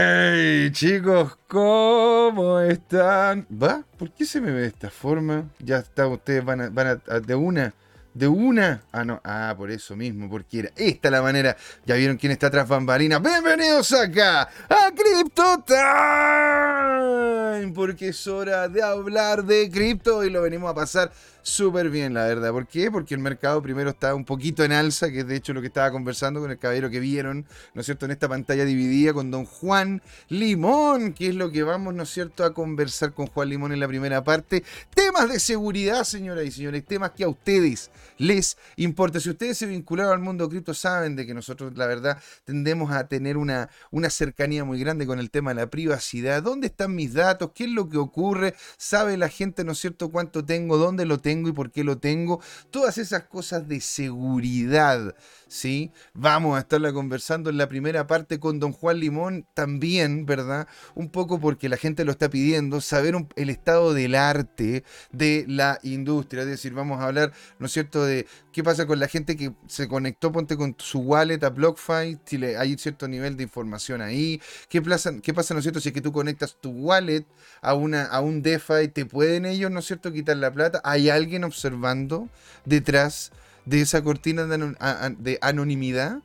Hey chicos, ¿cómo están? ¿Va? ¿Por qué se me ve de esta forma? Ya está, ustedes van a, van a, de una, de una. Ah, no, ah, por eso mismo, porque era esta la manera. Ya vieron quién está tras bambalinas. Bienvenidos acá a Crypto Time, porque es hora de hablar de cripto y lo venimos a pasar súper bien, la verdad. ¿Por qué? Porque el mercado primero está un poquito en alza, que es de hecho lo que estaba conversando con el caballero que vieron, ¿no es cierto?, en esta pantalla dividida con don Juan Limón, que es lo que vamos, ¿no es cierto?, a conversar con Juan Limón en la primera parte. Temas de seguridad, señoras y señores, temas que a ustedes les importa. Si ustedes se vincularon al mundo cripto, saben de que nosotros, la verdad, tendemos a tener una, una cercanía muy grande con el tema de la privacidad. ¿Dónde están mis datos? ¿Qué es lo que ocurre? ¿Sabe la gente, ¿no es cierto?, cuánto tengo, dónde lo tengo? Y por qué lo tengo, todas esas cosas de seguridad, ¿sí? Vamos a estarla conversando en la primera parte con don Juan Limón también, ¿verdad? Un poco porque la gente lo está pidiendo, saber el estado del arte de la industria, es decir, vamos a hablar, ¿no es cierto?, de qué pasa con la gente que se conectó, ponte con su wallet a BlockFi, si hay cierto nivel de información ahí, qué pasa, qué pasa, ¿no es cierto?, si es que tú conectas tu wallet a, una, a un DeFi, ¿te pueden ellos, ¿no es cierto?, quitar la plata? ¿Hay alguien observando detrás de esa cortina de, anonimidad.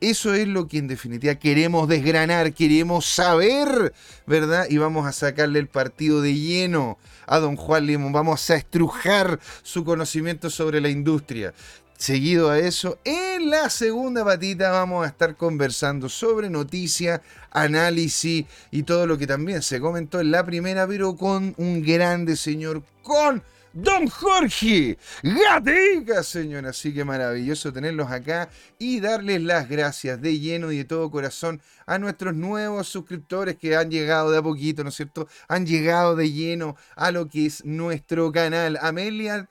Eso es lo que en definitiva queremos desgranar, queremos saber, ¿verdad? Y vamos a sacarle el partido de lleno a don Juan Limón, vamos a estrujar su conocimiento sobre la industria. Seguido a eso, en la segunda patita vamos a estar conversando sobre noticia, análisis y todo lo que también se comentó en la primera, pero con un grande señor, con Don Jorge Gatica, señor. Así que maravilloso tenerlos acá y darles las gracias de lleno y de todo corazón a nuestros nuevos suscriptores que han llegado de a poquito, ¿no es cierto? Han llegado de lleno a lo que es nuestro canal. Amelia,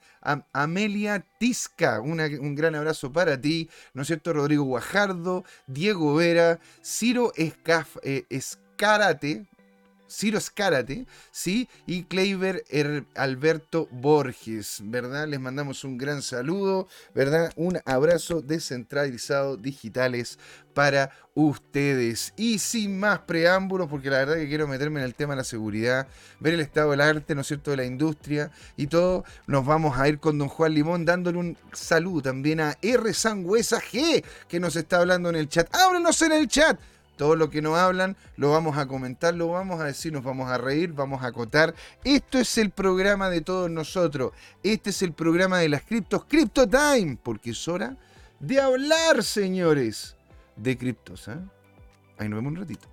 Amelia Tisca, un gran abrazo para ti, ¿no es cierto? Rodrigo Guajardo, Diego Vera, Ciro Escaf, eh, Escarate, Ciro Escárate, ¿sí? Y Kleiber Alberto Borges, ¿verdad? Les mandamos un gran saludo, ¿verdad? Un abrazo descentralizado digitales para ustedes. Y sin más preámbulos, porque la verdad que quiero meterme en el tema de la seguridad, ver el estado del arte, ¿no es cierto?, de la industria y todo, nos vamos a ir con don Juan Limón dándole un saludo también a R. Sangüesa G, que nos está hablando en el chat. Ábrenos en el chat todo lo que nos hablan lo vamos a comentar, lo vamos a decir, nos vamos a reír, vamos a acotar. Esto es el programa de todos nosotros. Este es el programa de las criptos, Crypto Time, porque es hora de hablar, señores, de criptos. ¿eh? Ahí nos vemos un ratito.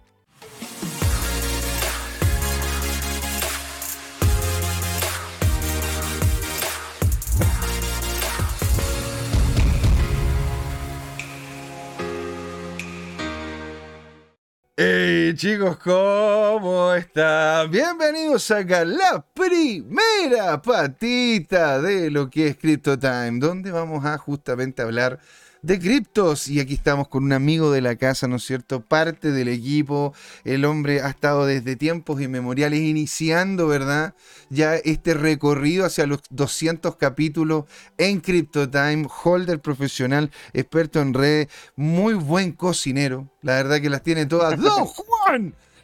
Chicos, ¿cómo están? Bienvenidos acá a la primera patita de lo que es Crypto Time, donde vamos a justamente hablar de criptos. Y aquí estamos con un amigo de la casa, ¿no es cierto? Parte del equipo. El hombre ha estado desde tiempos inmemoriales iniciando, ¿verdad? Ya este recorrido hacia los 200 capítulos en CryptoTime. Holder profesional, experto en redes, muy buen cocinero. La verdad que las tiene todas. ¡Don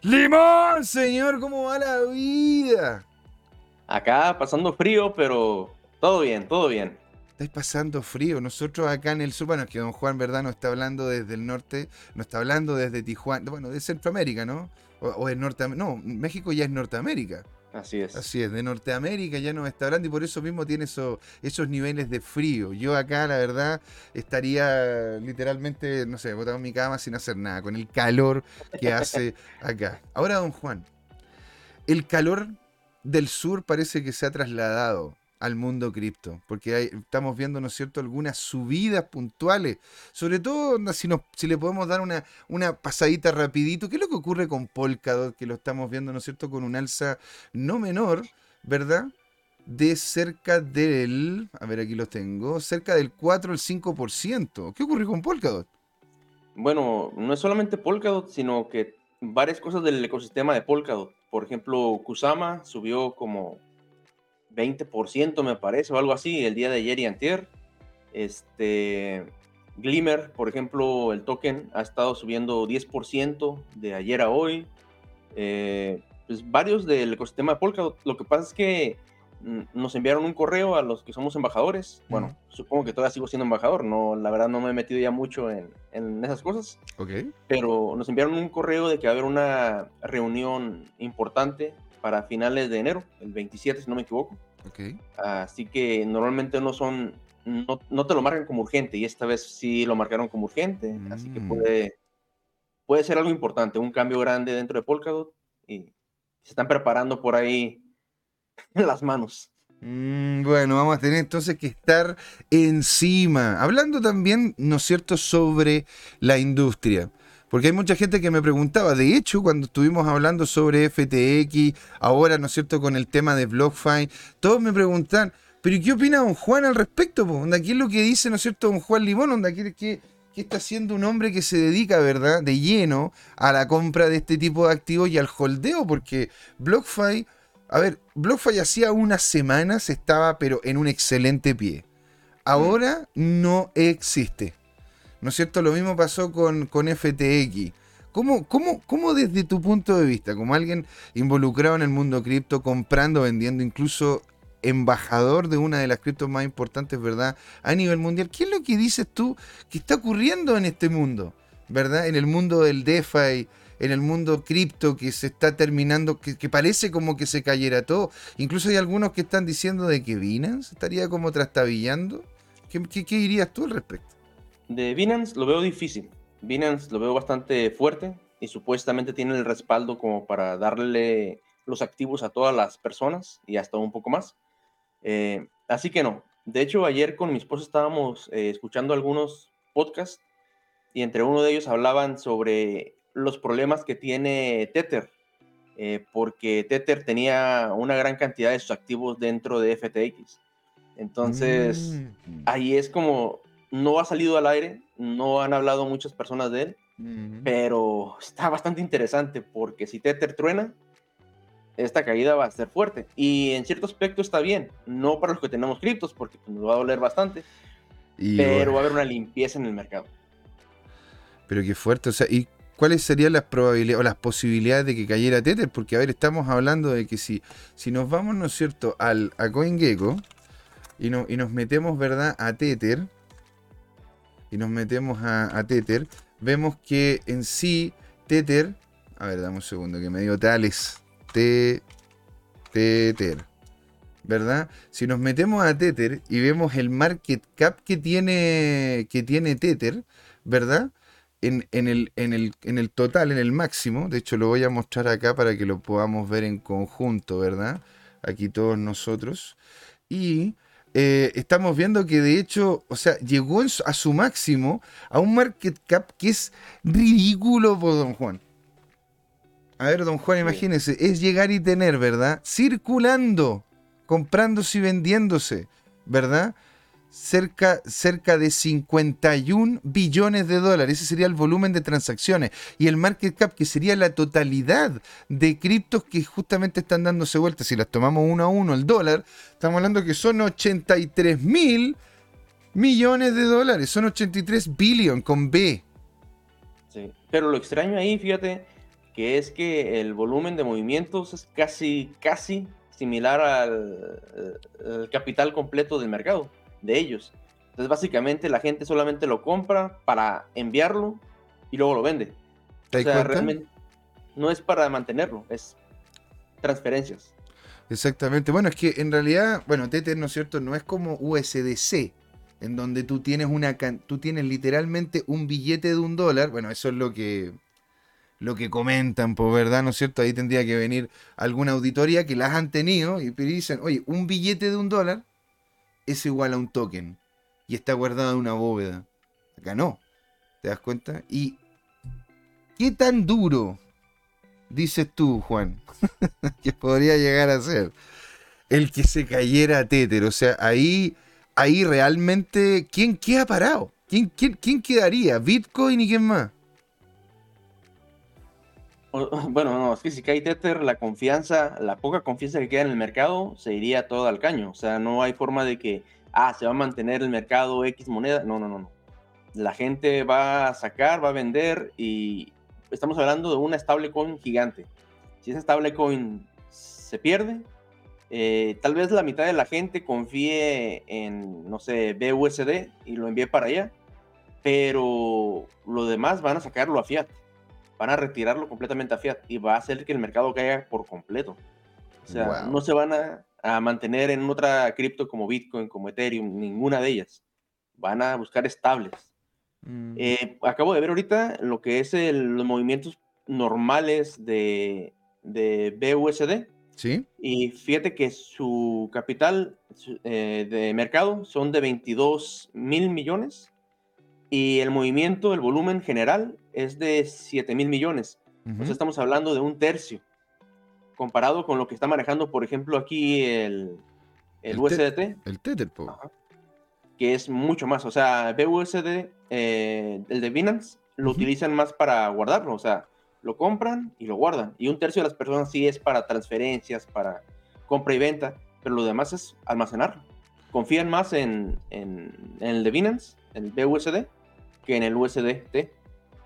¡Limón, señor! ¿Cómo va la vida? Acá pasando frío, pero todo bien, todo bien estáis pasando frío. Nosotros acá en el sur, bueno, es que don Juan, ¿verdad? No está hablando desde el norte, no está hablando desde Tijuana, bueno, de Centroamérica, ¿no? O, es Norteamérica. No, México ya es Norteamérica. Así es. Así es, de Norteamérica ya nos está hablando y por eso mismo tiene esos niveles de frío. Yo acá, la verdad, estaría literalmente, no sé, botado en mi cama sin hacer nada, con el calor que hace acá. Ahora, don Juan, el calor del sur parece que se ha trasladado al mundo cripto, porque estamos viendo, ¿no es cierto?, algunas subidas puntuales, sobre todo si, nos, si le podemos dar una, una pasadita rapidito, ¿qué es lo que ocurre con Polkadot, que lo estamos viendo, ¿no es cierto?, con un alza no menor, ¿verdad? De cerca del, a ver, aquí lo tengo, cerca del 4 al 5%. ¿Qué ocurre con Polkadot? Bueno, no es solamente Polkadot, sino que varias cosas del ecosistema de Polkadot. Por ejemplo, Kusama subió como 20% me parece, o algo así, el día de ayer y antier. Este, Glimmer, por ejemplo, el token ha estado subiendo 10% de ayer a hoy. eh, pues varios del ecosistema de Polkadot. Lo que pasa es que mm, nos enviaron un correo a los que somos embajadores. Bueno, supongo que todavía sigo siendo embajador. No, la verdad no me he metido ya mucho en, en esas cosas. Ok. Pero nos enviaron un correo de que va a haber una reunión importante para finales de enero, el 27 si no me equivoco. Así que normalmente no son, no, no te lo marcan como urgente y esta vez sí lo marcaron como urgente. Así que Mm. puede, puede ser algo importante, un cambio grande dentro de Polkadot y se están preparando por ahí las manos. Mm, bueno, vamos a tener entonces que estar encima. Hablando también, ¿no es cierto?, sobre la industria. Porque hay mucha gente que me preguntaba, de hecho, cuando estuvimos hablando sobre FTX, ahora, ¿no es cierto?, con el tema de BlockFi, todos me preguntan, ¿pero ¿y qué opina don Juan al respecto? po? Onda, ¿Qué es lo que dice, ¿no es cierto?, don Juan Limón? Onda, ¿qué, qué, qué está haciendo un hombre que se dedica, ¿verdad?, de lleno a la compra de este tipo de activos y al holdeo, porque BlockFi a ver, BlockFi hacía unas semanas estaba, pero en un excelente pie. Ahora no existe. ¿No es cierto? Lo mismo pasó con, con FTX. ¿Cómo, cómo, ¿Cómo desde tu punto de vista, como alguien involucrado en el mundo cripto, comprando, vendiendo, incluso embajador de una de las criptos más importantes, ¿verdad? A nivel mundial, ¿qué es lo que dices tú que está ocurriendo en este mundo? ¿Verdad? En el mundo del DeFi, en el mundo cripto que se está terminando, que, que, parece como que se cayera todo. Incluso hay algunos que están diciendo de que Binance estaría como trastabillando. ¿Qué, qué, qué dirías tú al respecto? De Binance lo veo difícil. Binance lo veo bastante fuerte y supuestamente tiene el respaldo como para darle los activos a todas las personas y hasta un poco más. Eh, así que no. De hecho, ayer con mi esposa estábamos eh, escuchando algunos podcasts y entre uno de ellos hablaban sobre los problemas que tiene Tether, eh, porque Tether tenía una gran cantidad de sus activos dentro de FTX. Entonces, Mm. ahí es como, no ha salido al aire, no han hablado muchas personas de él, pero está bastante interesante porque si Tether truena, esta caída va a ser fuerte. Y en cierto aspecto está bien, no para los que tenemos criptos, porque nos va a doler bastante, Y pero bueno, va a haber una limpieza en el mercado. pero qué fuerte. O sea, ¿y cuáles serían las probabilidades o las posibilidades de que cayera Tether? Porque, a ver, estamos hablando de que si, si nos vamos, ¿no es cierto?, al, a CoinGecko y, no, y nos metemos, ¿verdad?, a Tether. Y nos metemos a, Tether. Vemos que en sí, Tether. A ver, dame un segundo, que me dio tales. Te- Tether. ¿Verdad? Si nos metemos a Tether y vemos el market cap que tiene, que tiene Tether, ¿verdad? En, en el, en, el, en el total, en el máximo, de hecho lo voy a mostrar acá para que lo podamos ver en conjunto, ¿verdad? Aquí todos nosotros. Y eh, estamos viendo que de hecho, o sea, llegó a su máximo a un market cap que es ridículo por Don Juan. A ver, Don Juan, imagínese, es llegar y tener, ¿verdad? Circulando, comprándose y vendiéndose, ¿verdad? Cerca, cerca de 51 billones de dólares. Ese sería el volumen de transacciones. Y el market cap, que sería la totalidad de criptos que justamente están dándose vueltas. Si las tomamos uno a uno, el dólar, estamos hablando que son 83 mil millones de dólares. Son 83 billion con B. Sí. Pero lo extraño ahí, fíjate, que es que el volumen de movimientos es casi, casi similar al, al capital completo del mercado, de ellos. Entonces, básicamente, la gente solamente lo compra para enviarlo y luego lo vende. ¿Te O sea, cuenta? realmente no es para mantenerlo, es transferencias. Exactamente. Bueno, es que en realidad, bueno, Tether, ¿no es cierto? No es como USDC, en donde tú tienes una tú tienes literalmente un billete de un dólar. Bueno, eso es lo que lo que comentan, por verdad, ¿no es cierto? Ahí tendría que venir alguna auditoría que las han tenido y dicen, oye, un billete de un dólar es igual a un token y está guardado en una bóveda. Acá no. ¿Te das cuenta? Y ¿qué tan duro dices tú, Juan? que podría llegar a ser el que se cayera Tether. O sea, ahí, ahí realmente, ¿quién queda parado? ¿Quién, quién, quién quedaría? ¿Bitcoin y quién más? Bueno, no, es que si cae Tether, la confianza, la poca confianza que queda en el mercado se iría todo al caño. O sea, no hay forma de que, ah, se va a mantener el mercado X moneda. No, no, no, no. La gente va a sacar, va a vender y estamos hablando de una stablecoin gigante. Si esa stablecoin se pierde, eh, tal vez la mitad de la gente confíe en, no sé, BUSD y lo envíe para allá, pero lo demás van a sacarlo a fiat, van a retirarlo completamente a fiat y va a hacer que el mercado caiga por completo. O sea, no se van a, mantener en otra cripto como Bitcoin, como Ethereum, ninguna de ellas. Van a buscar estables. Mm. Eh, acabo de ver ahorita lo que es los movimientos normales de, de BUSD ¿Sí? Y fíjate que su capital eh, de mercado son de 22 mil millones y el movimiento, el volumen general es de 7 mil millones. Entonces estamos hablando de un tercio comparado con lo que está manejando, por ejemplo, aquí el, el, USDT. el Tether, que es mucho más. O sea, BUSD, eh, el de Binance, lo utilizan más para guardarlo. O sea, lo compran y lo guardan. Y un tercio de las personas sí es para transferencias, para compra y venta, pero lo demás es almacenarlo. Confían más en, el de Binance, el BUSD, que en el USDT.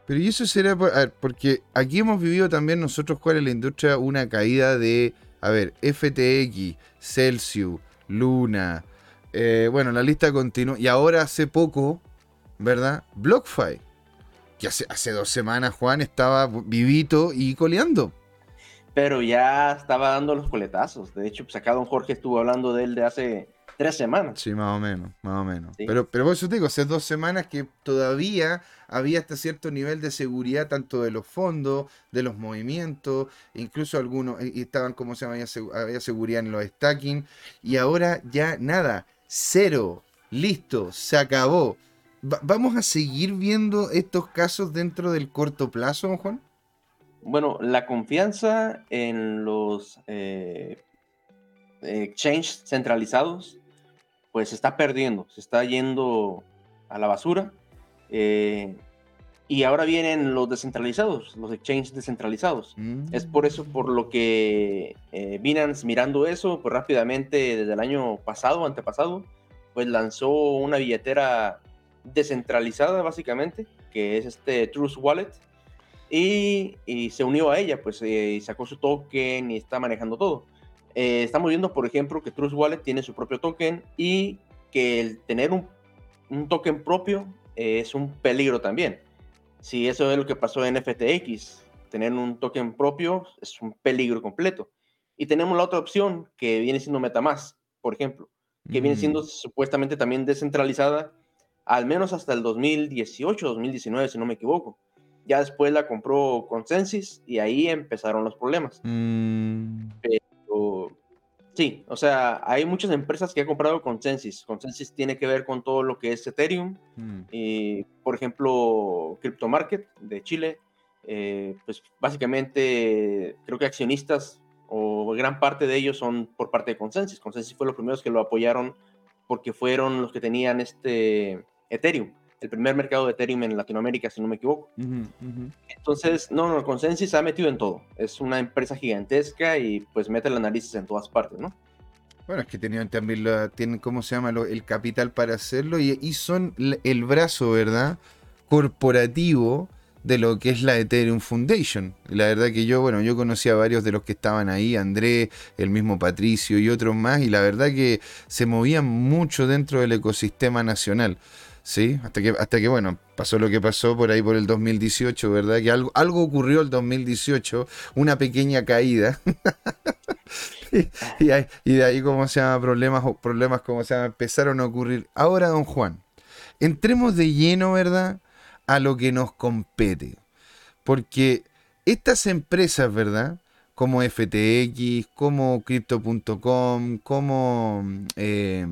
Pero y eso será, porque aquí hemos vivido también nosotros, cuál es la industria, una caída de, a ver, FTX, Celsius, Luna, eh, bueno, la lista continúa. Y ahora hace poco, ¿verdad? BlockFi que hace, dos semanas Juan estaba vivito y coleando. Pero ya estaba dando los coletazos. De hecho, pues acá don Jorge estuvo hablando de él de hace tres semanas. Sí, más o menos, más o menos. Pero, pero por eso te digo, hace dos semanas que todavía había hasta cierto nivel de seguridad, tanto de los fondos, de los movimientos, incluso algunos y estaban, como se llama, había seguridad en los stacking, y ahora ya nada, cero, listo, se acabó. ¿Vamos a seguir viendo estos casos dentro del corto plazo, Juan? Bueno, la confianza en los eh, exchanges centralizados, pues se está perdiendo, se está yendo a la basura. Eh, y ahora vienen los descentralizados, los exchanges descentralizados. Es por eso, por lo que eh, Binance, mirando eso, pues rápidamente, desde el año pasado, antepasado, pues lanzó una billetera descentralizada básicamente, que es este Trust Wallet, y, se unió a ella, pues eh, sacó su token y está manejando todo. Eh, estamos viendo, por ejemplo, que Trust Wallet tiene su propio token y que el tener un, un token propio es un peligro también. Si eso es lo que pasó en FTX, tener un token propio es un peligro completo. Y tenemos la otra opción que viene siendo Metamask, por ejemplo, que viene siendo mm. supuestamente también descentralizada al menos hasta el 2018, 2019, si no me equivoco. Ya después la compró Consensus y ahí empezaron los problemas. Mm. Pero sí, o sea, hay muchas empresas que han comprado Consensus. Consensus tiene que ver con todo lo que es Ethereum. Mm. Y, por ejemplo, Crypto Market de Chile. Eh, pues básicamente creo que accionistas o gran parte de ellos son por parte de Consensus. Consensus fue los primeros que lo apoyaron porque fueron los que tenían este Ethereum, el primer mercado de Ethereum en Latinoamérica, si no me equivoco. Entonces, no, no, Consensus se ha metido en todo. Es una empresa gigantesca y pues mete las narices en todas partes, ¿no? Bueno, es que tenían también, tienen, ¿cómo se llama? el capital para hacerlo y, y, son el brazo, ¿verdad? Corporativo de lo que es la Ethereum Foundation. La verdad que yo, bueno, yo conocí a varios de los que estaban ahí, André, el mismo Patricio y otros más, y la verdad que se movían mucho dentro del ecosistema nacional. ¿Sí? Hasta que, hasta que, bueno, pasó lo que pasó por ahí por el 2018, ¿verdad? Que algo, algo ocurrió el 2018, una pequeña caída. y, de ahí, como se llama, problemas, problemas como se llama, empezaron a ocurrir. Ahora, don Juan, entremos de lleno, ¿verdad? A lo que nos compete. Porque estas empresas, ¿verdad? Como FTX, como Crypto.com, como... Eh,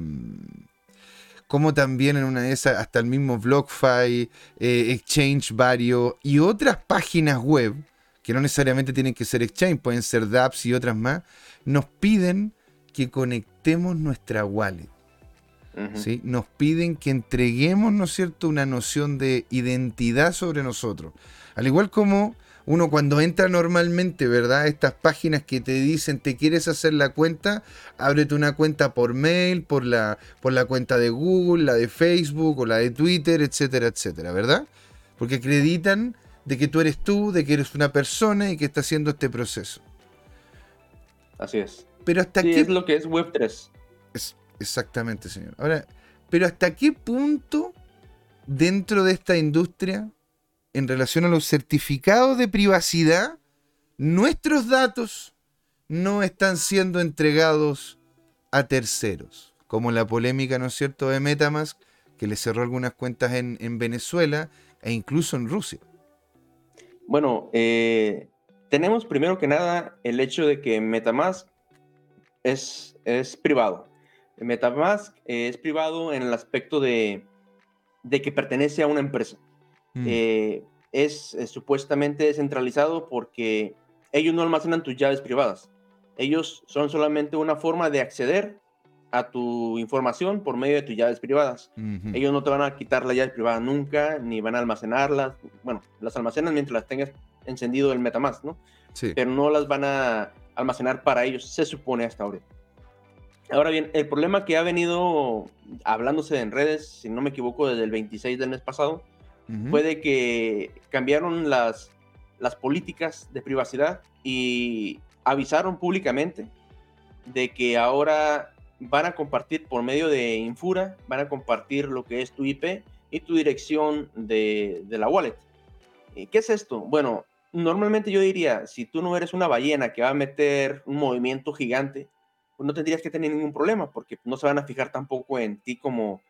como también en una de esas, hasta el mismo BlockFi, eh, Exchange varios y otras páginas web, que no necesariamente tienen que ser Exchange, pueden ser dApps y otras más, nos piden que conectemos nuestra wallet. ¿sí? Nos piden que entreguemos, ¿no es cierto?, una noción de identidad sobre nosotros. Al igual como uno cuando entra normalmente, ¿verdad? Estas páginas que te dicen, te quieres hacer la cuenta, ábrete una cuenta por mail, por la, por la cuenta de Google, la de Facebook o la de Twitter, etcétera, etcétera, ¿verdad? Porque acreditan de que tú eres tú, de que eres una persona y que está haciendo este proceso. Así es. Pero hasta Sí, qué es lo que es Web 3. Es- exactamente, señor. Ahora, pero ¿hasta qué punto dentro de esta industria, en relación a los certificados de privacidad, nuestros datos no están siendo entregados a terceros? Como la polémica, ¿no es cierto?, de Metamask, que le cerró algunas cuentas en, en Venezuela e incluso en Rusia. Bueno, eh, tenemos primero que nada el hecho de que Metamask es, es privado. Metamask eh, es privado en el aspecto de, de que pertenece a una empresa. Mm, Eh, es, eh, supuestamente descentralizado porque ellos no almacenan tus llaves privadas. Ellos son solamente una forma de acceder a tu información por medio de tus llaves privadas. Ellos no te van a quitar la llave privada nunca, ni van a almacenarlas. Bueno, las almacenan mientras las tengas encendido el MetaMask, ¿no? Sí. Pero no las van a almacenar para ellos, se supone hasta ahora. Ahora bien, el problema que ha venido hablándose en redes, si no me equivoco, desde el 26 del mes pasado, Ujú. fue de que cambiaron las, las políticas de privacidad y avisaron públicamente de que ahora van a compartir por medio de Infura, van a compartir lo que es tu IP y tu dirección de, de la wallet. ¿Y ¿Qué es esto? Bueno, normalmente yo diría, si tú no eres una ballena que va a meter un movimiento gigante, pues no tendrías que tener ningún problema, porque no se van a fijar tampoco en ti como,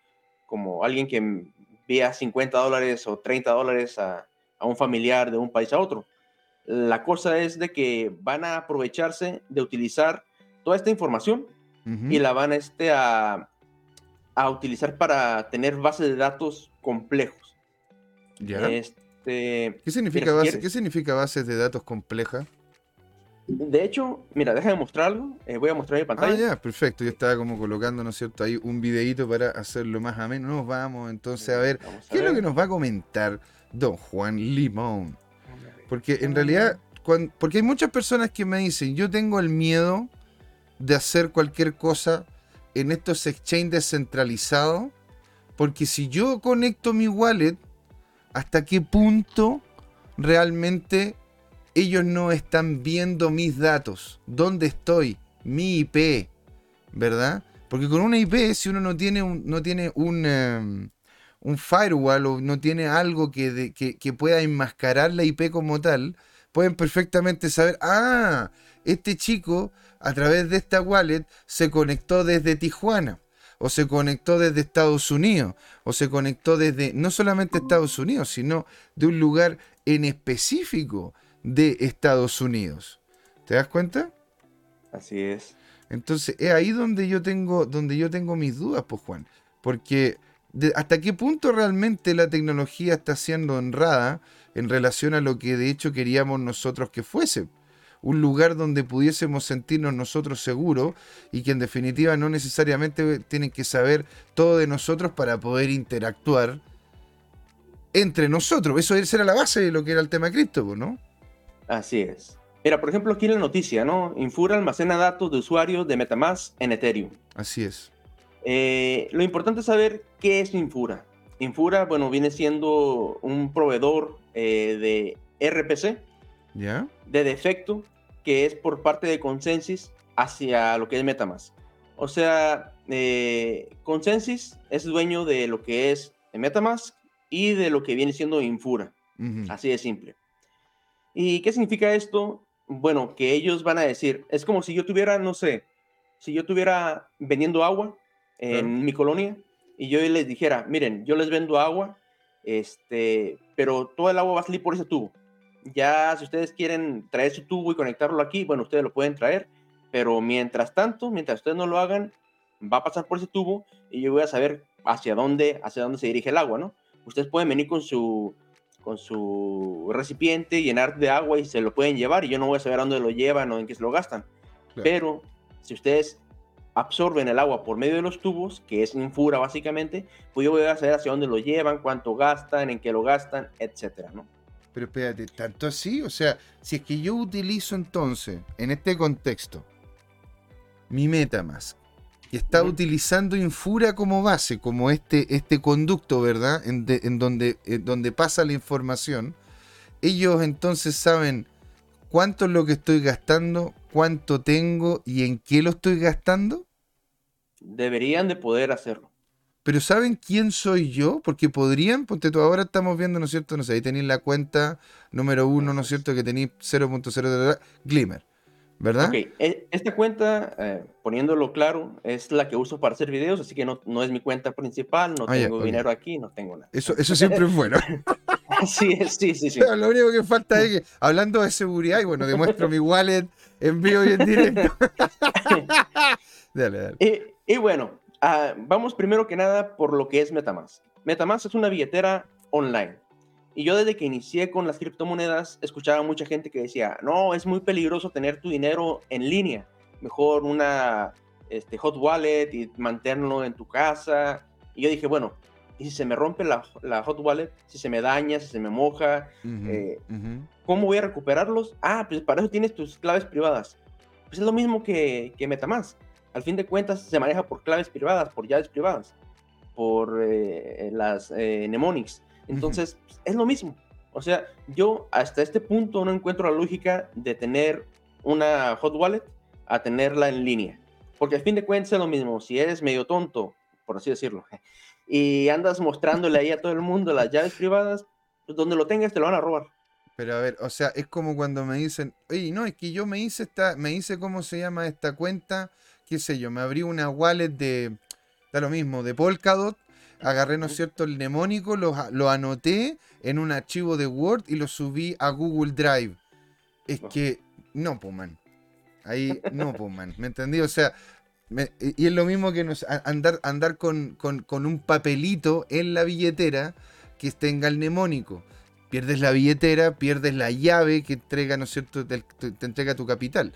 como alguien que envía 50 dólares o 30 dólares a, a un familiar de un país a otro. La cosa es de que van a aprovecharse de utilizar toda esta información y la van este, a, a utilizar para tener bases de datos complejos. Ya. Este, ¿Qué significa, mira, base- ¿Qué significa bases de datos complejas? De hecho, mira, déjame mostrar algo. eh, voy a mostrar mi Ah, pantalla. ya, perfecto. Yo estaba como colocando, ¿no es cierto? Ahí un videíto para hacerlo más ameno. Nos vamos entonces a ver a qué es lo ver. que nos va a comentar don Juan Limón. Porque en realidad, porque hay muchas personas que me dicen, yo tengo el miedo de hacer cualquier cosa en estos exchanges descentralizados, porque si yo conecto mi wallet, ¿hasta qué punto realmente ellos no están viendo mis datos? ¿Dónde estoy? Mi IP, ¿verdad? Porque con una IP, si uno no tiene un, no tiene un, em, un firewall o no tiene algo que, que, que pueda enmascarar la IP como tal, pueden perfectamente saber, ah, este chico a través de esta wallet se conectó desde Tijuana, o se conectó desde Estados Unidos, o se conectó desde no solamente Estados Unidos, sino de un lugar en específico de Estados Unidos. ¿Te das cuenta? Así es. Entonces, es ahí donde yo tengo, donde yo tengo mis dudas, pues Juan. Porque de- hasta qué punto realmente la tecnología está siendo honrada en relación a lo que de hecho queríamos nosotros que fuese. Un lugar donde pudiésemos sentirnos nosotros seguros y que en definitiva no necesariamente tienen que saber todo de nosotros para poder interactuar entre nosotros. Eso era la base de lo que era el tema cripto, pues, ¿no? Así es. Mira, por ejemplo, aquí la noticia, ¿no? Infura almacena datos de usuarios de Metamask en Ethereum. Así es. Eh, lo importante es saber qué es Infura. Infura, bueno, viene siendo un proveedor eh, de RPC ¿Ya? de defecto que es por parte de Consensus hacia lo que es Metamask. O sea, eh, Consensus es dueño de lo que es Metamask y de lo que viene siendo Infura. Así de simple. ¿Y qué significa esto? Bueno, que ellos van a decir, es como si yo tuviera, no sé, si yo tuviera vendiendo agua en Claro. mi colonia y yo les dijera, miren, yo les vendo agua, este, pero todo el agua va a salir por ese tubo. Ya si ustedes quieren traer su tubo y conectarlo aquí, bueno, ustedes lo pueden traer, pero mientras tanto, mientras ustedes no lo hagan, va a pasar por ese tubo y yo voy a saber hacia dónde, hacia dónde se dirige el agua, ¿no? Ustedes pueden venir con su, con su recipiente, llenar de agua y se lo pueden llevar y yo no voy a saber a dónde lo llevan o en qué se lo gastan. Claro. Pero si ustedes absorben el agua por medio de los tubos, que es infura básicamente, pues yo voy a saber hacia dónde lo llevan, cuánto gastan, en qué lo gastan, etcétera, ¿no? Pero espérate, ¿tanto así? O sea, si es que yo utilizo entonces, en este contexto, mi Metamask, y está utilizando Infura como base, como este, este conducto, ¿verdad? En, de- en donde, en donde pasa la información, ellos entonces saben cuánto es lo que estoy gastando, cuánto tengo y en qué lo estoy gastando? Deberían de poder hacerlo. Pero ¿saben quién soy yo? Porque podrían, porque tú ahora estamos viendo, ¿no es cierto? No sé, ahí tenéis la cuenta número uno, ¿no es cierto? Que tenéis 0.0 Glimmer, ¿verdad? Ok, e, esta cuenta, eh, poniéndolo claro, es la que uso para hacer videos, así que no, no es mi cuenta principal, no Ah, tengo ok. dinero aquí, no tengo nada. Eso, eso siempre es bueno. sí, sí, sí, sí. Pero lo único que falta es que, hablando de seguridad, y bueno, demuestro mi wallet en vivo y en directo. dale, dale. Y, y bueno, ah, vamos primero que nada por lo que es Metamask. Metamask es una billetera online. Y yo desde que inicié con las criptomonedas, escuchaba mucha gente que decía, no, es muy peligroso tener tu dinero en línea. Mejor una este, hot wallet y mantenerlo en tu casa. Y yo dije, bueno, ¿y si se me rompe la, la hot wallet? Si se me daña, si se me moja, Ujú, eh, ujú. ¿cómo voy a recuperarlos? Ah, pues para eso tienes tus claves privadas. Pues es lo mismo que, que Metamask. Al fin de cuentas se maneja por claves privadas, por llaves privadas, por eh, las eh, mnemonics. Entonces, pues, es lo mismo. O sea, yo hasta este punto no encuentro la lógica de tener una hot wallet a tenerla en línea. Porque al fin de cuentas es lo mismo. Si eres medio tonto, por así decirlo, y andas mostrándole ahí a todo el mundo las llaves privadas, pues donde lo tengas te lo van a robar. Pero a ver, o sea, es como cuando me dicen, oye, no, es que yo me hice esta, me hice cómo se llama esta cuenta, qué sé yo, me abrí una wallet de, da lo mismo, de Polkadot, agarré, ¿no es cierto?, el mnemónico, lo, anoté en un archivo de Word y lo subí a Google Drive. Es No. que, no, pues, man. Ahí, no, pues, man. ¿Me entendí? O sea, me- y es lo mismo que nos, andar, andar con, con- con un papelito en la billetera que tenga el mnemónico. Pierdes la billetera, pierdes la llave que entrega, ¿no es cierto?, te, entrega tu capital.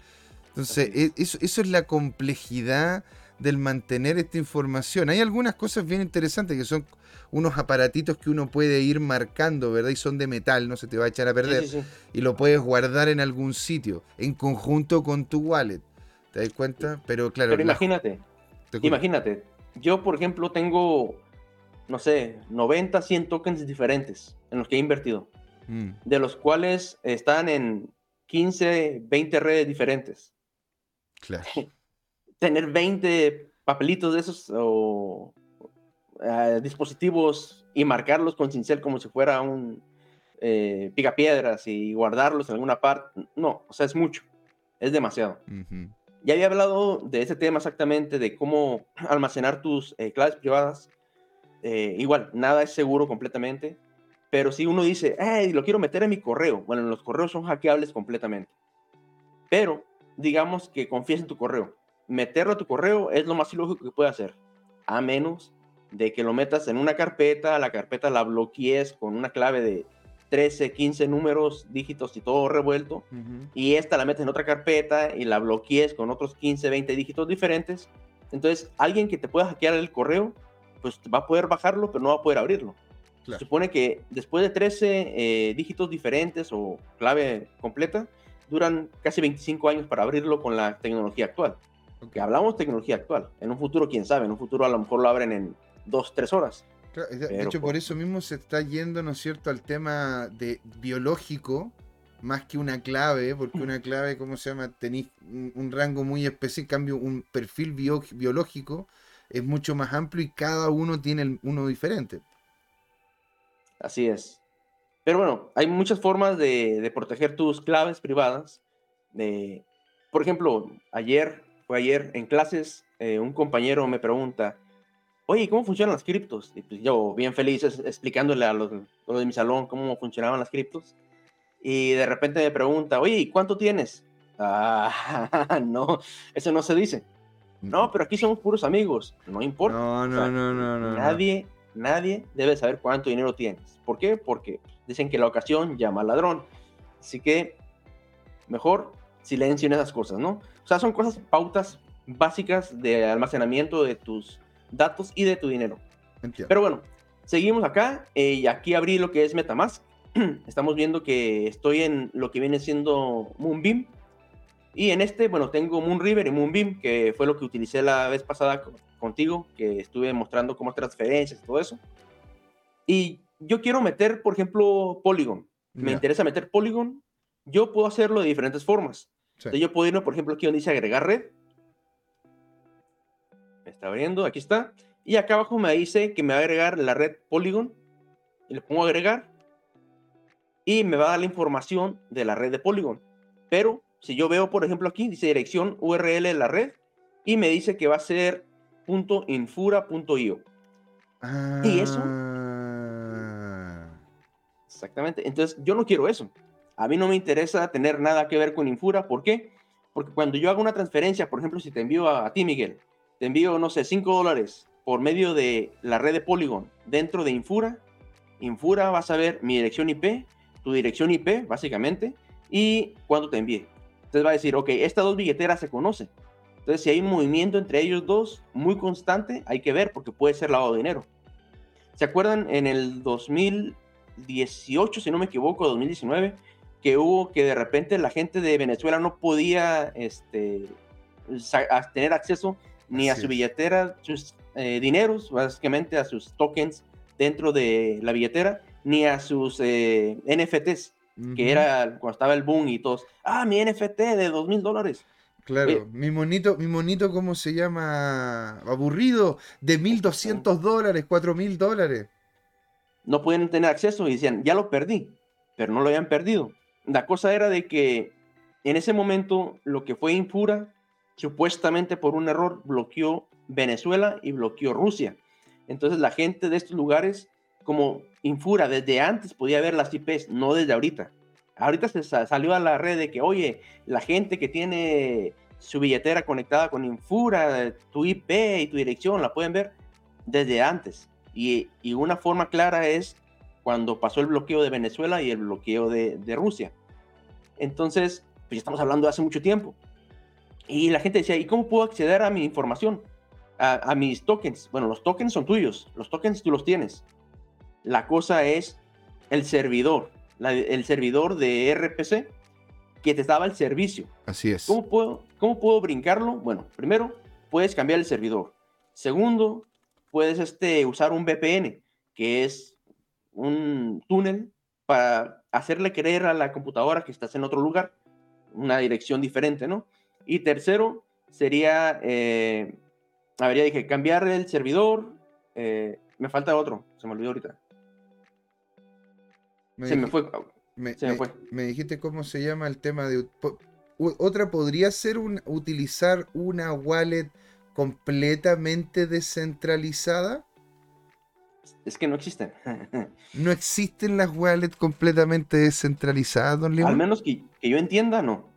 Entonces, es. e- eso, eso es la complejidad del mantener esta información. Hay algunas cosas bien interesantes que son unos aparatitos que uno puede ir marcando, ¿verdad? Y son de metal, no se te va a echar a perder. sí, sí. Y lo puedes guardar en algún sitio, en conjunto con tu wallet. ¿Te das cuenta? Pero claro, Pero imagínate, imagínate, yo por ejemplo tengo, no sé, 90, 100 tokens diferentes en los que he invertido, Mm, de los cuales están en 15, 20 redes diferentes. claro. Tener 20 papelitos de esos o eh, dispositivos y marcarlos con cincel como si fuera un eh, picapiedras y guardarlos en alguna parte, no, o sea, es mucho, es demasiado. Ujú. Ya había hablado de ese tema exactamente, de cómo almacenar tus eh, claves privadas. Eh, igual, nada es seguro completamente, pero si uno dice, hey, lo quiero meter en mi correo, bueno, los correos son hackeables completamente. Pero digamos que confíes en tu correo. Meterlo a tu correo es lo más ilógico que puede hacer, a menos de que lo metas en una carpeta, la carpeta la bloquees con una clave de 13, 15 números, dígitos y todo revuelto y esta la metes en otra carpeta y la bloquees con otros 15, 20 dígitos diferentes. Entonces, alguien que te pueda hackear el correo, pues va a poder bajarlo, pero no va a poder abrirlo. Claro. Se supone que después de 13 eh, dígitos diferentes o clave completa, duran casi 25 años para abrirlo con la tecnología actual. Ok. Que hablamos tecnología actual. En un futuro, quién sabe, en un futuro a lo mejor lo abren en 2, 3 horas. Claro, de- de Pero hecho, por- por eso mismo se está yendo, ¿no es cierto?, al tema de biológico, más que una clave, porque una clave, ¿cómo se llama? Tenéis un, un rango muy específico, en cambio, un perfil bio- biológico es mucho más amplio y cada uno tiene el- uno diferente. Así es. Pero bueno, hay muchas formas de, de proteger tus claves privadas. De, por ejemplo, ayer, fue ayer en clases, eh, un compañero me pregunta, oye, ¿cómo funcionan las criptos? Y pues yo, bien feliz, explicándole a los, los de mi salón cómo funcionaban las criptos. Y de repente me pregunta, oye, ¿y cuánto tienes? Ah, no, eso no se dice. No, pero aquí somos puros amigos. No importa. No, O no, sea, no, no, no, no. Nadie, nadie debe saber cuánto dinero tienes. ¿Por qué? Porque dicen que la ocasión llama al ladrón. Así que mejor silencio en esas cosas, ¿no? O sea, son cosas, pautas básicas de almacenamiento de tus datos y de tu dinero. Entiendo. Pero bueno, seguimos acá eh, y aquí abrí lo que es Metamask. Estamos viendo que estoy en lo que viene siendo Moonbeam. Y en este, bueno, tengo Moonriver y Moonbeam, que fue lo que utilicé la vez pasada co- contigo, que estuve mostrando cómo transferencias y todo eso. Y yo quiero meter, por ejemplo, Polygon. Me interesa meter Polygon yo puedo hacerlo de diferentes formas. Yo puedo irme, por ejemplo, aquí donde dice agregar red. Me está abriendo, aquí está. Y acá abajo me dice que me va a agregar la red Polygon. Y le pongo agregar. Y me va a dar la información de la red de Polygon. Pero si yo veo, por ejemplo, aquí dice dirección URL de la red. Y me dice que va a ser .infura.io. Y eso. Ah. Exactamente. Entonces, yo no quiero eso. A mí no me interesa tener nada que ver con Infura. ¿Por qué? Porque cuando yo hago una transferencia, por ejemplo, si te envío a, ti, Miguel, te envío, no sé, 5 dólares por medio de la red de Polygon dentro de Infura, Infura va a saber mi dirección IP, tu dirección IP, básicamente, y cuándo te envíe. Entonces va a decir, ok, estas dos billeteras se conocen. Entonces, si hay un movimiento entre ellos dos muy constante, hay que ver porque puede ser lavado de dinero. ¿Se acuerdan en el 2018, si no me equivoco, 2019, que hubo que de repente la gente de Venezuela no podía este, tener acceso ni a su billetera, sus eh, dineros, básicamente a sus tokens dentro de la billetera, ni a sus eh, NFTs, que era cuando estaba el boom y todos, ah, mi NFT de dos mil dólares. Claro, eh, mi monito, mi monito, ¿cómo se llama? Aburrido, de 1.200 dólares, 4.000 dólares. No pueden tener acceso y decían, ya lo perdí, pero no lo habían perdido la cosa era de que en ese momento lo que fue Infura, supuestamente por un error, bloqueó Venezuela y bloqueó Rusia. Entonces la gente de estos lugares, como Infura, desde antes podía ver las IPs, no desde ahorita. Ahorita se salió a la red de que, oye, la gente que tiene su billetera conectada con Infura, tu IP y tu dirección, la pueden ver desde antes. Y, y una forma clara es cuando pasó el bloqueo de Venezuela y el bloqueo de, Rusia. Entonces, pues ya estamos hablando de hace mucho tiempo. Y la gente decía, ¿y cómo puedo acceder a mi información? A, mis tokens. Bueno, los tokens son tuyos, los tokens tú los tienes. La cosa es el servidor, el servidor de RPC que te daba el servicio. Así es. ¿Cómo puedo, ¿Cómo puedo brincarlo? Bueno, primero, puedes cambiar el servidor. Segundo, puedes este, usar un VPN, que es un túnel para hacerle creer a la computadora que estás en otro lugar, una dirección diferente, ¿no? Y tercero sería, eh, a ver, ya dije, cambiar el servidor, eh, me falta otro, se me olvidó ahorita. se me fue. Me, se me, fue. Me dijiste cómo se llama el tema de... Otra podría ser un, utilizar una wallet completamente descentralizada es que no existen. ¿No existen las wallets completamente descentralizadas, don León? Al menos que, yo entienda, no.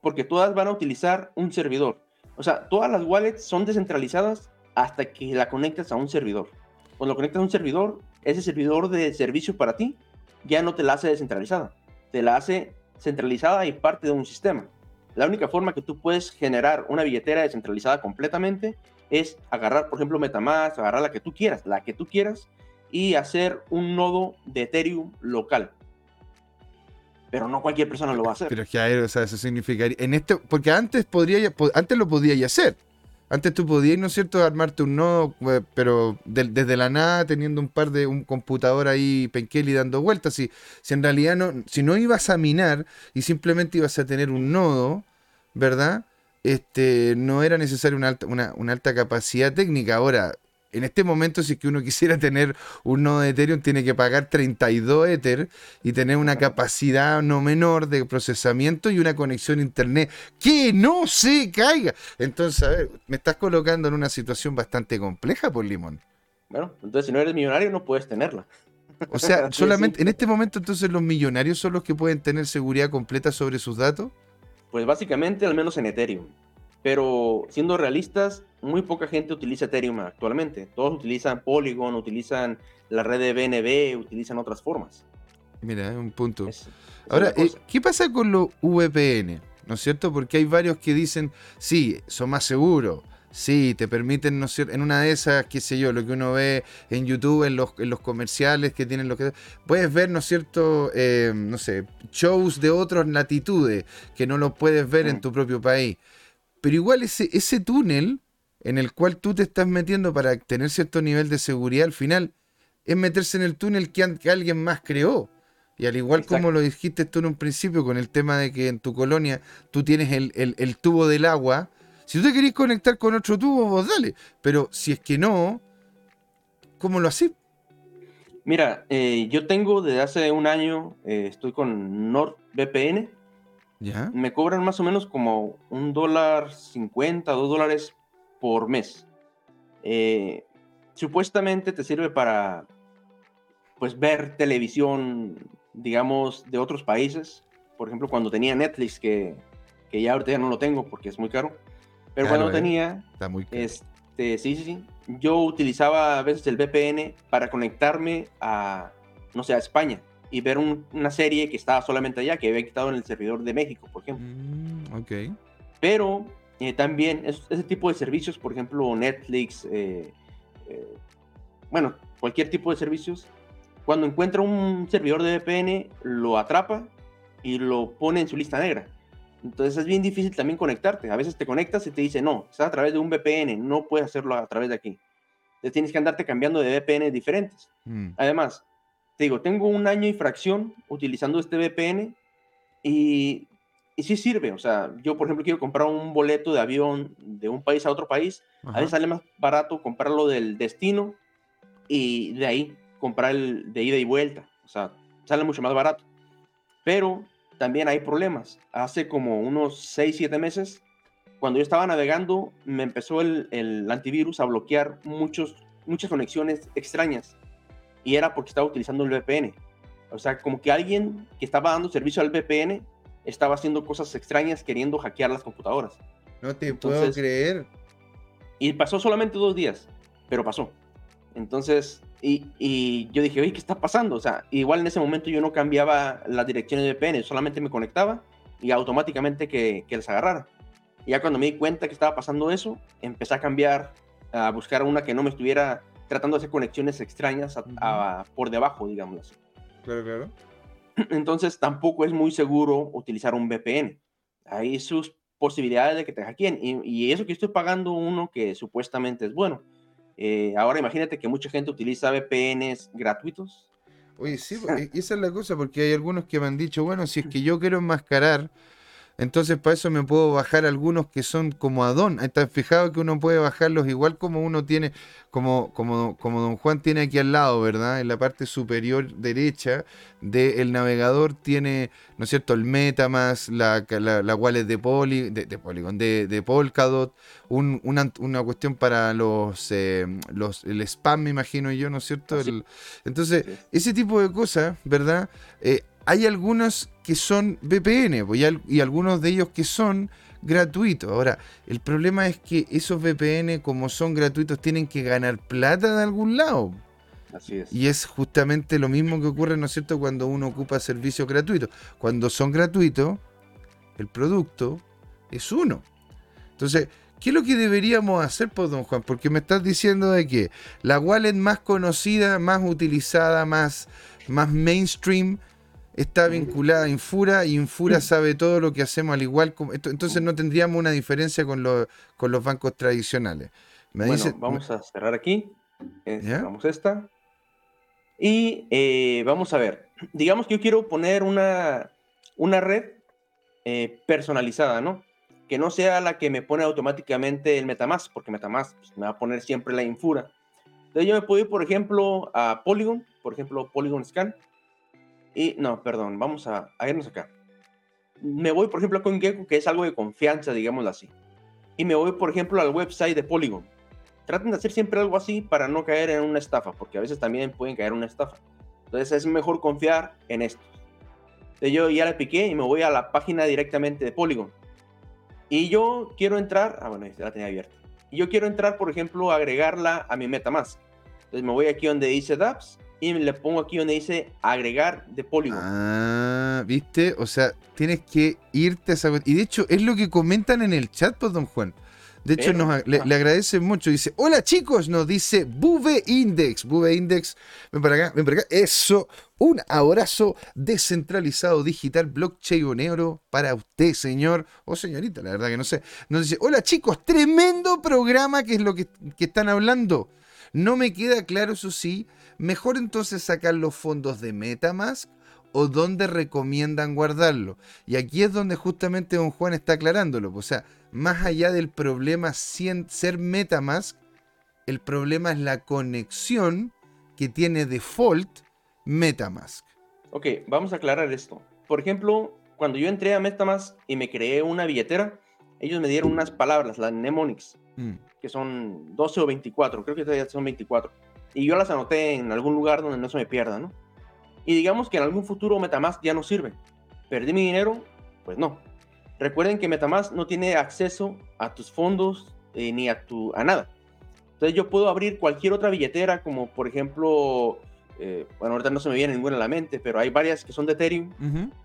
Porque todas van a utilizar un servidor. O sea, todas las wallets son descentralizadas hasta que la conectas a un servidor. Cuando lo conectas a un servidor, ese servidor de servicio para ti ya no te la hace descentralizada. Te la hace centralizada y parte de un sistema. La única forma que tú puedes generar una billetera descentralizada completamente es agarrar, por ejemplo, Metamask, agarrar la que tú quieras, la que tú quieras, y hacer un nodo de Ethereum local. Pero no cualquier persona lo va a hacer. Pero es que o eso significaría. En este, porque antes podría antes lo podía hacer. Antes tú podías, ¿no es cierto?, armarte un nodo, pero desde la nada, teniendo un par de un computador ahí penquel dando vueltas. Si, si en realidad no, si no ibas a minar y simplemente ibas a tener un nodo, ¿verdad? Este, no era necesaria una alta, una, alta capacidad técnica. Ahora, en este momento, si es que uno quisiera tener un nodo de Ethereum, tiene que pagar 32 Ether y tener una capacidad no menor de procesamiento y una conexión a internet que no se caiga. Entonces, a ver, me estás colocando en una situación bastante compleja, por Limón. Bueno, entonces si no eres millonario, no puedes tenerla. O sea, solamente en este momento, entonces los millonarios son los que pueden tener seguridad completa sobre sus datos. Pues básicamente, al menos en Ethereum. Pero siendo realistas, muy poca gente utiliza Ethereum actualmente. Todos utilizan Polygon, utilizan la red de BNB, utilizan otras formas. Mira, un punto. Ahora, eh, ¿qué pasa con los VPN? ¿No es cierto? Porque hay varios que dicen, sí, son más seguros. Sí, te permiten, ¿no cierto? En una de esas, qué sé yo, lo que uno ve en YouTube, en los, en los comerciales que tienen lo que... Puedes ver, ¿no es cierto? Eh, no sé, shows de otras latitudes que no los puedes ver en tu propio país. Pero igual ese, ese túnel en el cual tú te estás metiendo para tener cierto nivel de seguridad al final es meterse en el túnel que, alguien más creó. Y al igual como lo dijiste tú en un principio con el tema de que en tu colonia tú tienes el, tubo del agua, si tú te querés conectar con otro tubo, vos dale. Pero si es que no, ¿cómo lo haces? Mira, eh, yo tengo desde hace un año, eh, estoy con NordVPN. ¿Ya? Me cobran más o menos como un dólar cincuenta, dos dólares por mes. Eh, supuestamente te sirve para pues ver televisión digamos, de otros países. Por ejemplo, cuando tenía Netflix, que, que ya ahorita ya no lo tengo porque es muy caro. Pero cuando eh, tenía, está muy este, sí, sí, sí, yo utilizaba a veces el VPN para conectarme a, no sé, a España y ver una serie que estaba solamente allá, que había quitado en el servidor de México, por ejemplo. Mm, ok. Pero eh, también ese tipo de servicios, por ejemplo, Netflix, eh, bueno, cualquier tipo de servicios, cuando encuentra un servidor de VPN, lo atrapa y lo pone en su lista negra. Entonces es bien difícil también conectarte. A veces te conectas y te dice, no, está a través de un VPN, no puedes hacerlo a través de aquí. Entonces tienes que andarte cambiando de VPN diferentes. Mm. Además, te digo, tengo un año y fracción utilizando este VPN y, y sí sirve. O sea, yo, por ejemplo, quiero comprar un boleto de avión de un país a otro país. A veces sale más barato comprarlo del destino y de ahí comprar el de ida y vuelta. O sea, sale mucho más barato. Pero también hay problemas. Hace como unos 6, 7 meses, cuando yo estaba navegando, me empezó el, el antivirus a bloquear muchos, muchas conexiones extrañas. Y era porque estaba utilizando el VPN. O sea, como que alguien que estaba dando servicio al VPN estaba haciendo cosas extrañas queriendo hackear las computadoras. No te puedo creer. Y pasó solamente dos días, pero pasó. Entonces, y, yo dije, oye, ¿qué está pasando? O sea, igual en ese momento yo no cambiaba las direcciones de VPN, solamente me conectaba y automáticamente que, que les agarrara. Y ya cuando me di cuenta que estaba pasando eso, empecé a cambiar, a buscar una que no me estuviera tratando de hacer conexiones extrañas por debajo, digamos así. Claro, claro. Entonces tampoco es muy seguro utilizar un VPN. Hay sus posibilidades de que te hackeen. Y, y eso que estoy pagando uno que supuestamente es bueno eh, ahora imagínate que mucha gente utiliza VPNs gratuitos. Oye, sí, esa es la cosa, porque hay algunos que me han dicho, bueno, si es que yo quiero enmascarar entonces, para eso me puedo bajar algunos que son como Adón. Está fijado que uno puede bajarlos igual como uno tiene, como, como, como Don Juan tiene aquí al lado, ¿verdad? En la parte superior derecha del navegador tiene, ¿no es cierto?, el Metamask, la, la, wallet de, Poly, de, Polygon, de, de Polkadot, una, cuestión para los, eh, los, el spam, me imagino yo, ¿no es cierto? entonces, ese tipo de cosas, ¿verdad? Eh, hay algunos que son VPN y, algunos de ellos que son gratuitos. Ahora, el problema es que esos VPN, como son gratuitos, tienen que ganar plata de algún lado. Así es. Y es justamente lo mismo que ocurre, ¿no es cierto?, cuando uno ocupa servicios gratuitos. Cuando son gratuitos, el producto es uno. Entonces, ¿qué es lo que deberíamos hacer, pues, don Juan? Porque me estás diciendo de que la wallet más conocida, más utilizada, más, más mainstream está vinculada a Infura y Infura sabe todo lo que hacemos al igual. Como, entonces no tendríamos una diferencia con, con los bancos tradicionales. Me bueno, vamos a cerrar aquí. Cerramos esta. Y eh, vamos a ver. Digamos que yo quiero poner una, una red eh, personalizada, ¿no? Que no sea la que me pone automáticamente el Metamask, porque Metamask pues, me va a poner siempre la Infura. Entonces yo me puedo ir, por ejemplo, a Polygon, por ejemplo, Polygon Scan y no, perdón, vamos a, irnos acá. Me voy, por ejemplo, a CoinGecko, que es algo de confianza, digámoslo así. Y me voy, por ejemplo, al website de Polygon. Traten de hacer siempre algo así para no caer en una estafa, porque a veces también pueden caer en una estafa. Entonces es mejor confiar en esto. Entonces yo ya le piqué y me voy a la página directamente de Polygon. Y yo quiero entrar, ah bueno, ya la tenía abierta. Y yo quiero entrar, por ejemplo, agregarla a mi MetaMask. Entonces me voy aquí donde dice dApps y le pongo aquí donde dice agregar de Polygon. Ah, ¿viste? O sea, tienes que irte a esa... Y de hecho, es lo que comentan en el chat, pues, don Juan. De hecho, nos, le, le, agradece mucho. Dice, hola chicos, nos dice Bube Index. Bube Index, ven para acá, ven para acá. Eso, un abrazo descentralizado digital blockchain o neuro para usted, señor o señorita, la verdad que no sé. Nos dice, hola chicos, tremendo programa que es lo que, que están hablando. No me queda claro, eso sí, Mejor entonces sacar los fondos de Metamask o dónde recomiendan guardarlo. Y aquí es donde justamente don Juan está aclarándolo. O sea, más allá del problema ser Metamask, el problema es la conexión que tiene default Metamask. Ok, vamos a aclarar esto. Por ejemplo, cuando yo entré a Metamask y me creé una billetera, ellos me dieron unas palabras, las mnemonics, mm. que son 12 o 24, creo que todavía son 24. Y yo las anoté en algún lugar donde no se me pierda, ¿no? Y digamos que en algún futuro Metamask ya no sirve. ¿Perdí mi dinero? Pues no. Recuerden que Metamask no tiene acceso a tus fondos eh, ni a, tu, a nada. Entonces yo puedo abrir cualquier otra billetera, como por ejemplo, eh, bueno, ahorita no se me viene ninguna a la mente, pero hay varias que son de Ethereum,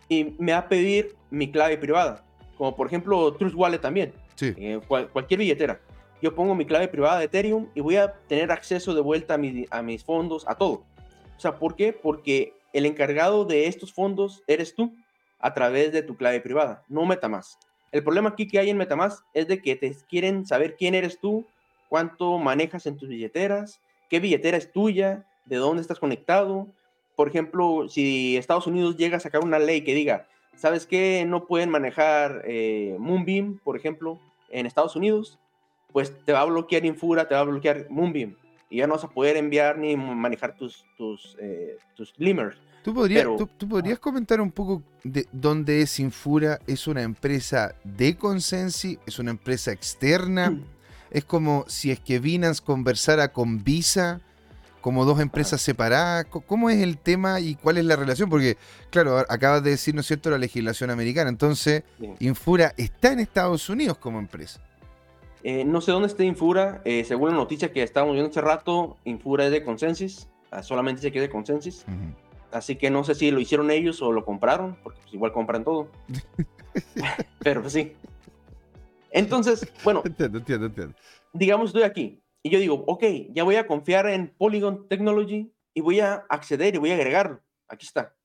y me va a pedir mi clave privada, como por ejemplo Trust Wallet también, sí. Eh, cualquier billetera. Yo pongo mi clave privada de Ethereum y voy a tener acceso de vuelta a, a mis fondos, a todo. O sea, ¿por qué? Porque el encargado de estos fondos eres tú a través de tu clave privada, no MetaMask. El problema aquí que hay en MetaMask es de que te quieren saber quién eres tú, cuánto manejas en tus billeteras, qué billetera es tuya, de dónde estás conectado. Por ejemplo, si Estados Unidos llega a sacar una ley que diga, ¿sabes qué? No pueden manejar eh, Moonbeam, por ejemplo, en Estados Unidos, pues te va a bloquear Infura, te va a bloquear Moonbeam y ya no vas a poder enviar ni manejar tus, tus, eh, tus limers. ¿Tú podrías, ¿tú, podrías comentar un poco de dónde es Infura? ¿Es una empresa de Consensi? ¿Es una empresa externa? Mm. ¿Es como si es que Binance conversara con Visa? como dos empresas separadas? ¿Cómo es el tema y cuál es la relación? Porque, claro, acabas de decir, ¿no es cierto?, la legislación americana. Entonces, Infura está en Estados Unidos como empresa. Eh, no sé dónde está Infura. Eh, según la noticia que estábamos viendo hace rato, Infura es de Consensus. Ah, solamente se queda de Consensus. Así que no sé si lo hicieron ellos o lo compraron, porque pues, igual compran todo. Pero pues sí. Entonces, bueno. Entiendo, entiendo, entiendo. Digamos, estoy aquí y yo digo, ok, ya voy a confiar en Polygon Technology y voy a acceder y voy a agregarlo. Aquí está.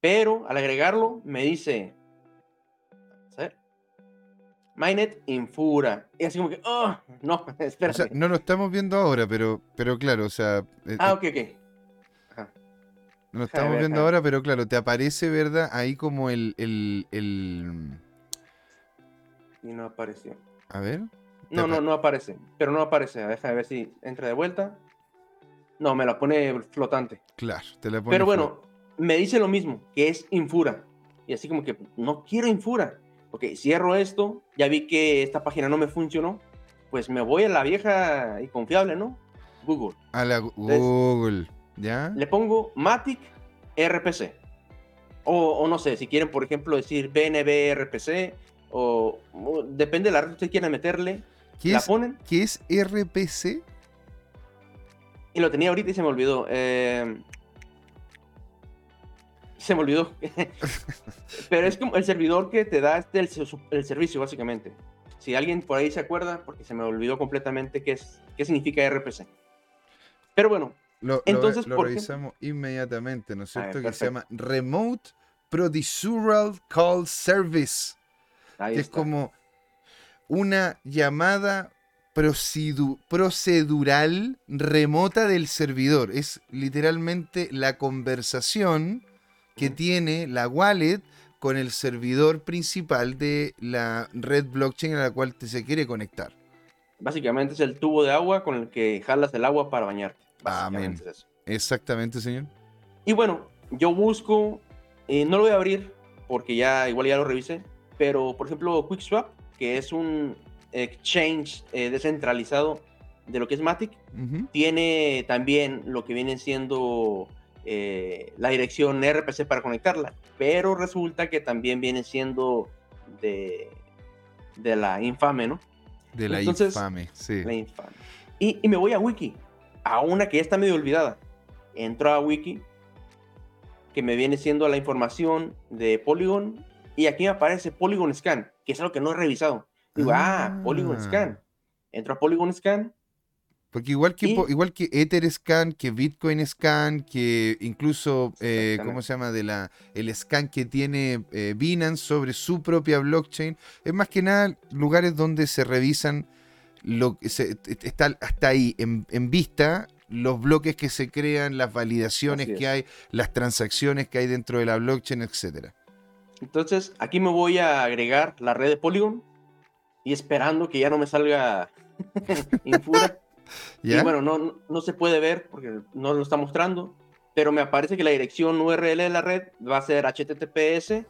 Pero al agregarlo me dice, Mainnet Infura. Y así como que, oh, no, espera. O sea, no lo estamos viendo ahora, pero, pero claro, o sea. Eh, ah, eh, ok, ok. No lo estamos viendo ahora, pero claro, te aparece, ¿verdad? Ahí como el, el, el... Y no apareció. A ver. No, no, no aparece. Pero no aparece. Déjame ver si entra de vuelta. No, me la pone flotante. Claro, te la pone. Pero bueno, me dice lo mismo, que es Infura. Y así como que no quiero Infura ok, cierro esto, ya vi que esta página no me funcionó, pues me voy a la vieja y confiable, ¿no? Google. A la Google, ¿ya? Le pongo Matic RPC. O, no sé, si quieren, por ejemplo, decir BNB RPC, o, depende de la red que ustedes quieran meterle, ¿Qué la es, ponen. ¿Qué es RPC? Y lo tenía ahorita y se me olvidó. Eh, se me olvidó. Pero es como el servidor que te da este, el, servicio, básicamente. Si alguien por ahí se acuerda, porque se me olvidó completamente qué, es, qué significa RPC. Pero bueno, lo, entonces lo, revisamos inmediatamente, ¿no es cierto? que se llama Remote Procedural Call Service. que es como una llamada procedural remota del servidor. Es literalmente la conversación que tiene la wallet con el servidor principal de la red blockchain a la cual te se quiere conectar. Básicamente es el tubo de agua con el que jalas el agua para bañarte. Amén. Exactamente, señor. Y bueno, yo busco, eh, no lo voy a abrir porque ya igual ya lo revisé, pero por ejemplo QuickSwap, que es un exchange eh, descentralizado de lo que es Matic, tiene también lo que viene siendo eh, la dirección RPC para conectarla, pero resulta que también viene siendo de, de la infame, ¿no? De la infame, sí. La infame. Y, y, me voy a Wiki, a una que ya está medio olvidada. Entro a Wiki, que me viene siendo la información de Polygon, y aquí me aparece Polygon Scan, que es algo que no he revisado. Digo, ah, Polygon Scan. Ah. Entro a Polygon Scan porque igual que, igual que Etherscan, que Bitcoin Scan, que incluso, eh, ¿cómo se llama? De la, el scan que tiene eh, Binance sobre su propia blockchain, es más que nada lugares donde se revisan lo que está hasta ahí en, vista los bloques que se crean, las validaciones es. que hay, las transacciones que hay dentro de la blockchain, etcétera. Entonces, aquí me voy a agregar la red de Polygon y esperando que ya no me salga Infura. ¿Ya? Y bueno, no, no- se puede ver porque no lo está mostrando, pero me aparece que la dirección URL de la red va a ser https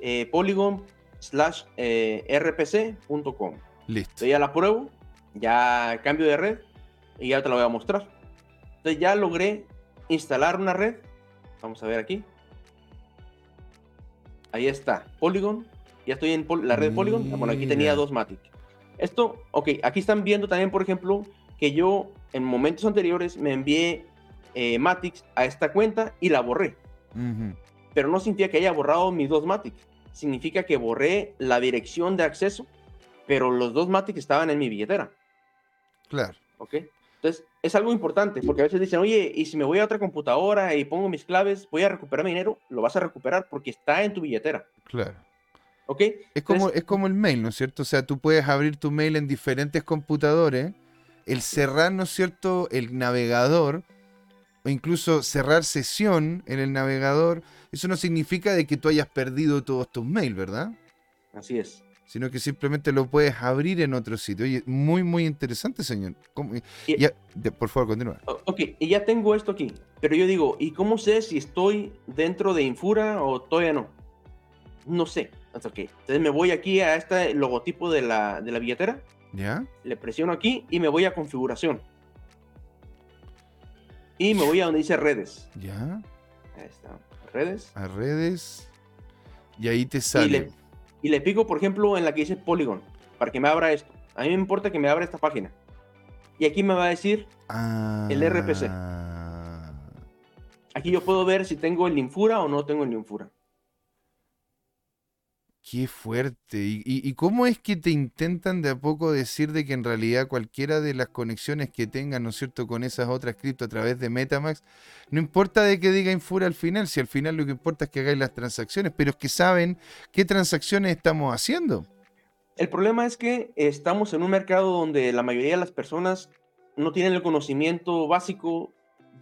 eh, polygon slash eh, rpc.com. Listo. Entonces ya la pruebo, ya cambio de red y ya te la voy a mostrar. Entonces ya logré instalar una red. Vamos a ver aquí. Ahí está, Polygon. Ya estoy en la red Polygon. Ah, Bueno, aquí tenía dos Matic. Esto, ok, aquí están viendo también, por ejemplo, que yo en momentos anteriores me envié eh, Matics a esta cuenta y la borré. Ujú. Pero no significa que haya borrado mis dos Matics. Significa que borré la dirección de acceso, pero los dos Matics estaban en mi billetera. Claro. ¿ok? Entonces, es algo importante, porque a veces dicen, oye, y si me voy a otra computadora y pongo mis claves, voy a recuperar mi dinero, lo vas a recuperar porque está en tu billetera, Claro. ¿ok? Es como, Entonces- es como el mail, ¿no es cierto? O sea, tú puedes abrir tu mail en diferentes computadores, el cerrar, ¿no es cierto?, el navegador, o incluso cerrar sesión en el navegador, eso no significa de que tú hayas perdido todos tus mails, ¿verdad? Así es. Sino que simplemente lo puedes abrir en otro sitio. Oye, muy, muy interesante, señor. ¿Cómo- Y- ya- de- por favor, continúa. Ok, y ya tengo esto aquí, pero yo digo, ¿y cómo sé si estoy dentro de Infura o todavía no? No sé. Entonces me voy aquí a este logotipo de la, de la billetera, ¿Ya? le presiono aquí y me voy a configuración. Y me voy a donde dice redes. ¿Ya? Ahí está, redes. A redes. Y ahí te sale. Y le, y le pico, por ejemplo, en la que dice Polygon, para que me abra esto. A mí me importa que me abra esta página. Y aquí me va a decir, el RPC. Ah. aquí yo puedo ver si tengo el Infura o no tengo el Infura. Qué fuerte. ¿Y, cómo es que te intentan de a poco decir de que en realidad cualquiera de las conexiones que tengan, ¿no es cierto?, con esas otras cripto a través de Metamax, no importa de que diga Infura al final, si al final lo que importa es que hagáis las transacciones, pero es que saben qué transacciones estamos haciendo. El problema es que estamos en un mercado donde la mayoría de las personas no tienen el conocimiento básico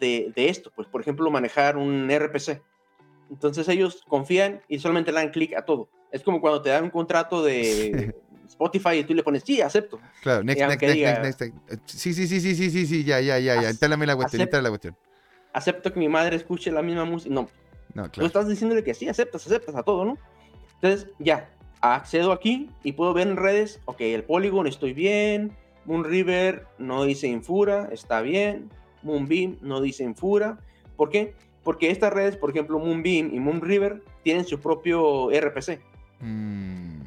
de, de esto. Pues, por ejemplo, manejar un RPC. Entonces ellos confían y solamente le dan clic a todo. Es como cuando te dan un contrato de Spotify y tú le pones, sí, acepto. Claro, next, next, diga- next, next, next. Sí, sí, sí, sí, sí, sí, sí, ya, ya, ya, ya. Instálame la cuestión, instala la cuestión. Acepto que mi madre escuche la misma música. No, No, Tú claro. estás diciéndole que sí, aceptas, aceptas a todo, ¿no? Entonces, ya, accedo aquí y puedo ver en redes, ok, el Polygon estoy bien, Moonriver no dice Infura, está bien, Moonbeam no dice Infura. ¿Por qué? Porque estas redes, por ejemplo, Moonbeam y Moonriver, tienen su propio RPC. Mm,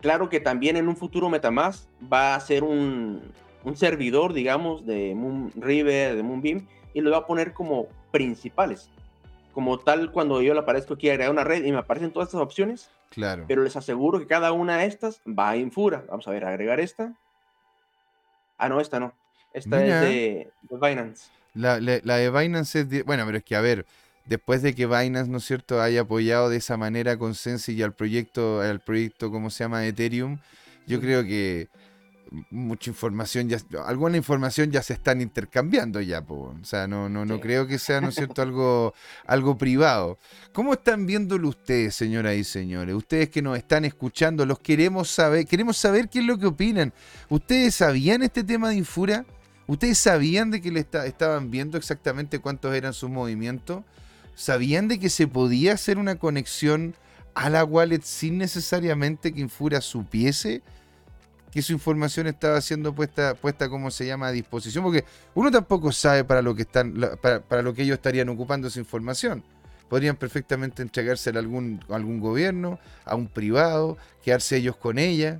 Claro que también en un futuro Metamask va a ser un, un servidor, digamos, de Moonriver, de Moonbeam, y lo va a poner como principales. Como tal, cuando yo le aparezco aquí agregar una red y me aparecen todas estas opciones, claro. pero les aseguro que cada una de estas va a Infura. Vamos a ver, agregar esta. Ah, no, esta no. Esta Mira. es de, de Binance. La, la- la de Binance es... de- bueno, pero es que, a ver, después de que Binance, ¿no es cierto?, haya apoyado de esa manera con Sensi y al proyecto, al proyecto, ¿cómo se llama?, Ethereum, yo creo que mucha información ya... Alguna información ya se están intercambiando ya, po. O sea, no, no, no Sí. creo que sea, ¿no es cierto?, algo, algo privado. ¿Cómo están viéndolo ustedes, señoras y señores? Ustedes que nos están escuchando, los queremos saber, queremos saber qué es lo que opinan. ¿Ustedes sabían este tema de Infura? ¿Ustedes sabían de que le esta- estaban viendo exactamente cuántos eran sus movimientos? ¿Sabían de que se podía hacer una conexión a la wallet sin necesariamente que Infura supiese que su información estaba siendo puesta, puesta como se llama, a disposición? Porque uno tampoco sabe para lo que están, para, para lo que ellos estarían ocupando esa información. Podrían perfectamente entregársela a algún, a algún gobierno, a un privado, quedarse ellos con ella.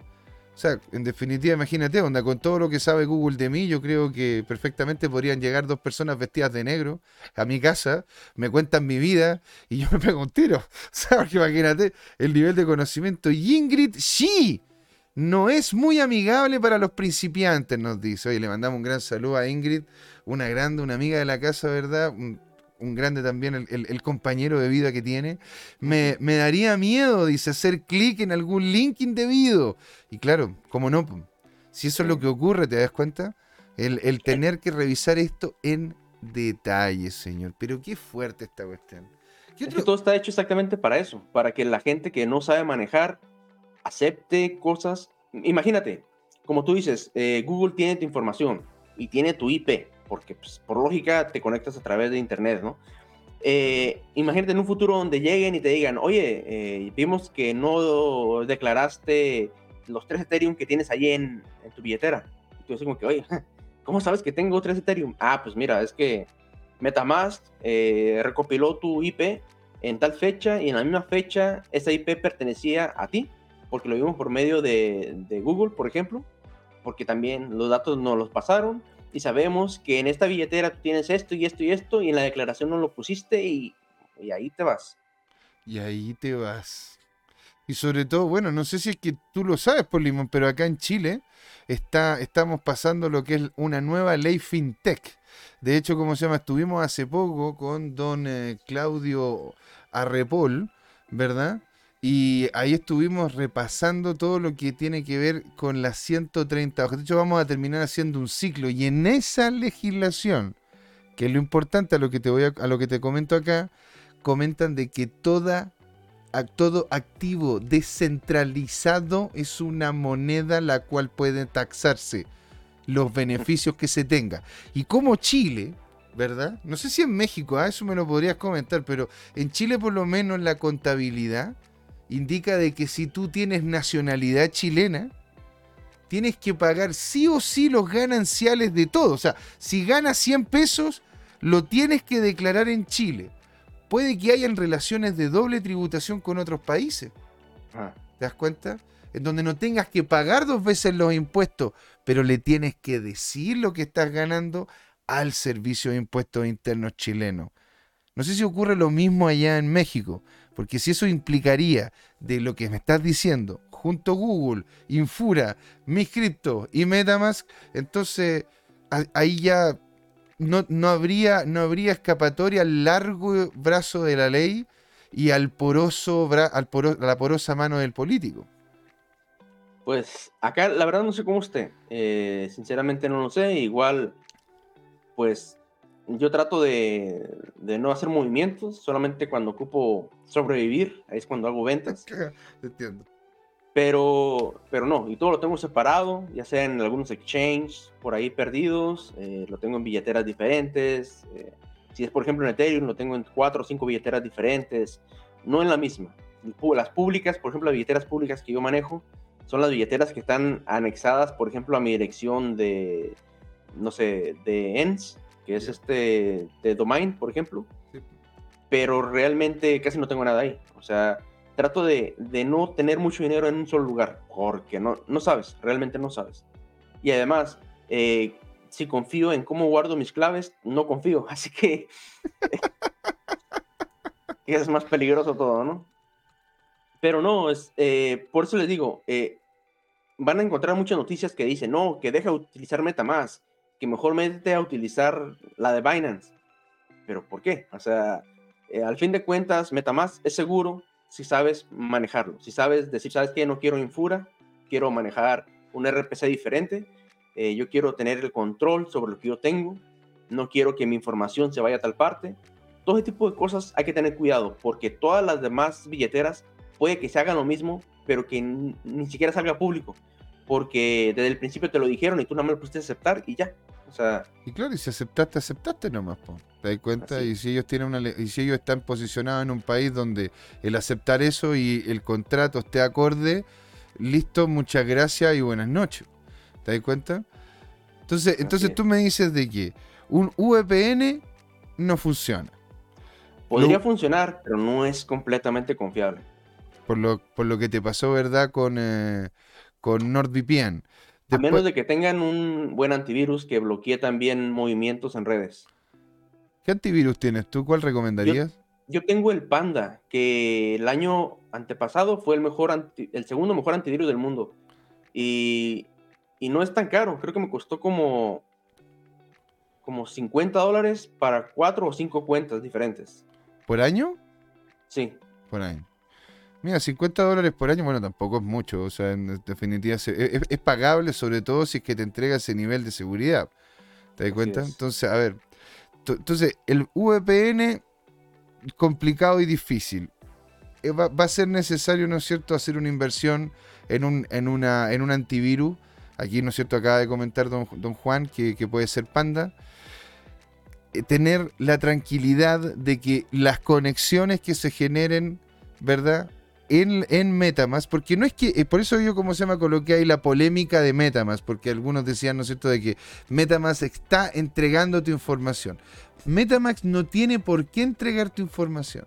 O sea, en definitiva, imagínate, onda, con todo lo que sabe Google de mí, yo creo que perfectamente podrían llegar dos personas vestidas de negro a mi casa, me cuentan mi vida y yo me pego un tiro. O sea, imagínate el nivel de conocimiento. Y Ingrid, sí, no es muy amigable para los principiantes, nos dice. Oye, le mandamos un gran saludo a Ingrid, una grande, una amiga de la casa, ¿verdad? Un grande también el, el- el compañero de vida que tiene. Me, me daría miedo, dice, hacer clic en algún link indebido. Y claro, como no, si eso es lo que ocurre, ¿te das cuenta? El, el tener que revisar esto en detalles, señor. Pero qué fuerte esta cuestión. Es que todo está hecho exactamente para eso, para que la gente que no sabe manejar acepte cosas. Imagínate, como tú dices, eh, Google tiene tu información y tiene tu IP, porque pues, por lógica te conectas a través de Internet, ¿no? Eh, imagínate en un futuro donde lleguen y te digan, oye, eh, vimos que no declaraste los tres Ethereum que tienes ahí en, tu billetera. Y tú dices como que, oye, ¿cómo sabes que tengo tres Ethereum? Ah, pues mira, es que Metamask eh, recopiló tu IP en tal fecha y en la misma fecha esa IP pertenecía a ti, porque lo vimos por medio de, Google, por ejemplo, porque también los datos nos los pasaron y sabemos que en esta billetera tú tienes esto y esto y esto y en la declaración no lo pusiste y, y ahí te vas. Y ahí te vas. Y sobre todo, bueno, no sé si es que tú lo sabes, Polimón, pero acá en Chile está, estamos pasando lo que es una nueva ley fintech. De hecho, como se llama, estuvimos hace poco con don eh, Claudio Arrepol, ¿verdad? Y ahí estuvimos repasando todo lo que tiene que ver con las 130 hojas. De hecho, vamos a terminar haciendo un ciclo. Y en esa legislación, que es lo importante a lo que te voy a lo que te comento acá, comentan de que todo activo descentralizado es una moneda la cual puede taxarse los beneficios que se tenga. Y como Chile, ¿verdad? No sé si en México, ah, eso me lo podrías comentar, pero en Chile por lo menos la contabilidad indica de que si tú tienes nacionalidad chilena, tienes que pagar sí o sí los gananciales de todo. O sea, si ganas 100 pesos, lo tienes que declarar en Chile puede que hayan relaciones de doble tributación con otros países. Ah. ¿Te das cuenta? En donde no tengas que pagar dos veces los impuestos, pero le tienes que decir lo que estás ganando al Servicio de Impuestos Internos chileno. No sé si ocurre lo mismo allá en México, porque si eso implicaría de lo que me estás diciendo, junto Google, Infura, Miscripto y Metamask, entonces ahí ya no, no, habría, no habría escapatoria al largo brazo de la ley y al poroso, al a la porosa mano del político. Pues acá la verdad no sé cómo usted, eh, sinceramente no lo sé, igual pues yo trato de, de, no hacer movimientos, solamente cuando ocupo sobrevivir, ahí es cuando hago ventas. Entiendo. Pero, pero no, y todo lo tengo separado, ya sea en algunos exchanges por ahí perdidos, eh, lo tengo en billeteras diferentes. Eh, si es por ejemplo en Ethereum, lo tengo en cuatro o cinco billeteras diferentes, no en la misma. Las públicas, por ejemplo, las billeteras públicas que yo manejo, son las billeteras que están anexadas, por ejemplo, a mi dirección de, no sé, de ENS, que es este, de Domain, por ejemplo. Pero realmente casi no tengo nada ahí. O sea, trato de, no tener mucho dinero en un solo lugar, porque no, no sabes, realmente no sabes. Y además, eh, si confío en cómo guardo mis claves, no confío, así que es más peligroso todo, ¿no? Pero no, es, eh, por eso les digo, eh, van a encontrar muchas noticias que dicen, no, que deja de utilizar MetaMask, que mejor mete a utilizar la de Binance. Pero ¿por qué? O sea, al fin de cuentas, MetaMask es seguro, si sabes manejarlo, si sabes decir, sabes que no quiero Infura, quiero manejar un RPC diferente, eh, yo quiero tener el control sobre lo que yo tengo, no quiero que mi información se vaya a tal parte. Todo ese tipo de cosas hay que tener cuidado porque todas las demás billeteras puede que se hagan lo mismo, pero que ni siquiera salga público, porque desde el principio te lo dijeron y tú no me lo pusiste a aceptar y ya, y claro, y si aceptaste, aceptaste nomás, ¿te das cuenta? Y si ellos tienen una y si ellos están posicionados en un país donde el aceptar eso y el contrato esté acorde, listo, muchas gracias y buenas noches. ¿Te das cuenta? Entonces, entonces tú me dices de que un VPN no funciona. Podría funcionar, pero no es completamente confiable. Por lo, por lo que te pasó, ¿verdad? Con, eh, con NordVPN. A menos de que tengan un buen antivirus que bloquee también movimientos en redes. ¿Qué antivirus tienes tú? ¿Cuál recomendarías? Yo, tengo el Panda, que el año antepasado fue el mejor el segundo mejor antivirus del mundo. Y, no es tan caro, creo que me costó como como 50 dólares para cuatro o cinco cuentas diferentes. ¿Por año? Sí. Por año. Mira, 50 dólares por año, bueno, tampoco es mucho. O sea, en definitiva, es, pagable, sobre todo si es que te entrega ese nivel de seguridad. ¿Te das cuenta? Entonces, a ver. Entonces, el VPN complicado y difícil. Eh, va, a ser necesario, ¿no es cierto?, hacer una inversión en un, en una, en un antivirus. Aquí, ¿no es cierto?, acaba de comentar don, don Juan que, puede ser Panda. Eh, tener la tranquilidad de que las conexiones que se generen, ¿verdad? En, en, Metamask, porque no es que, eh, por eso yo como se llama coloqué ahí la polémica de Metamask, porque algunos decían, ¿no es cierto?, de que Metamask está entregando tu información. Metamask no tiene por qué entregar tu información,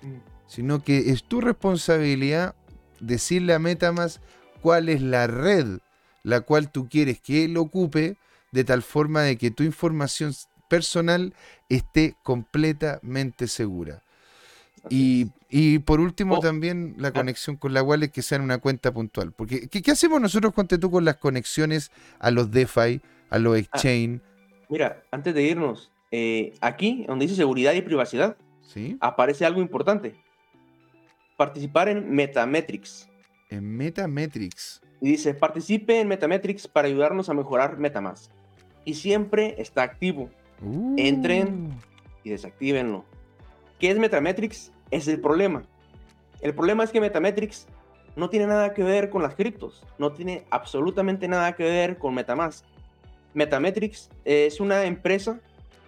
mm. sino que es tu responsabilidad decirle a Metamask cuál es la red la cual tú quieres que él ocupe de tal forma de que tu información personal esté completamente segura. Y, por último, oh. también la ah. conexión con la wallet que sea en una cuenta puntual. Porque, ¿qué, hacemos nosotros, cuando tú, con las conexiones a los DeFi, a los ah, exchange? mira, antes de irnos, eh, aquí, donde dice seguridad y privacidad, ¿Sí? aparece algo importante. Participar en Metametrics. En Metametrics. Y dice, participe en Metametrics para ayudarnos a mejorar Metamask. Y siempre está activo. Uh. Entren y desactívenlo. ¿Qué es Metametrics? Es el problema. El problema es que Metametrics no tiene nada que ver con las criptos. No tiene absolutamente nada que ver con Metamask. Metametrics es una empresa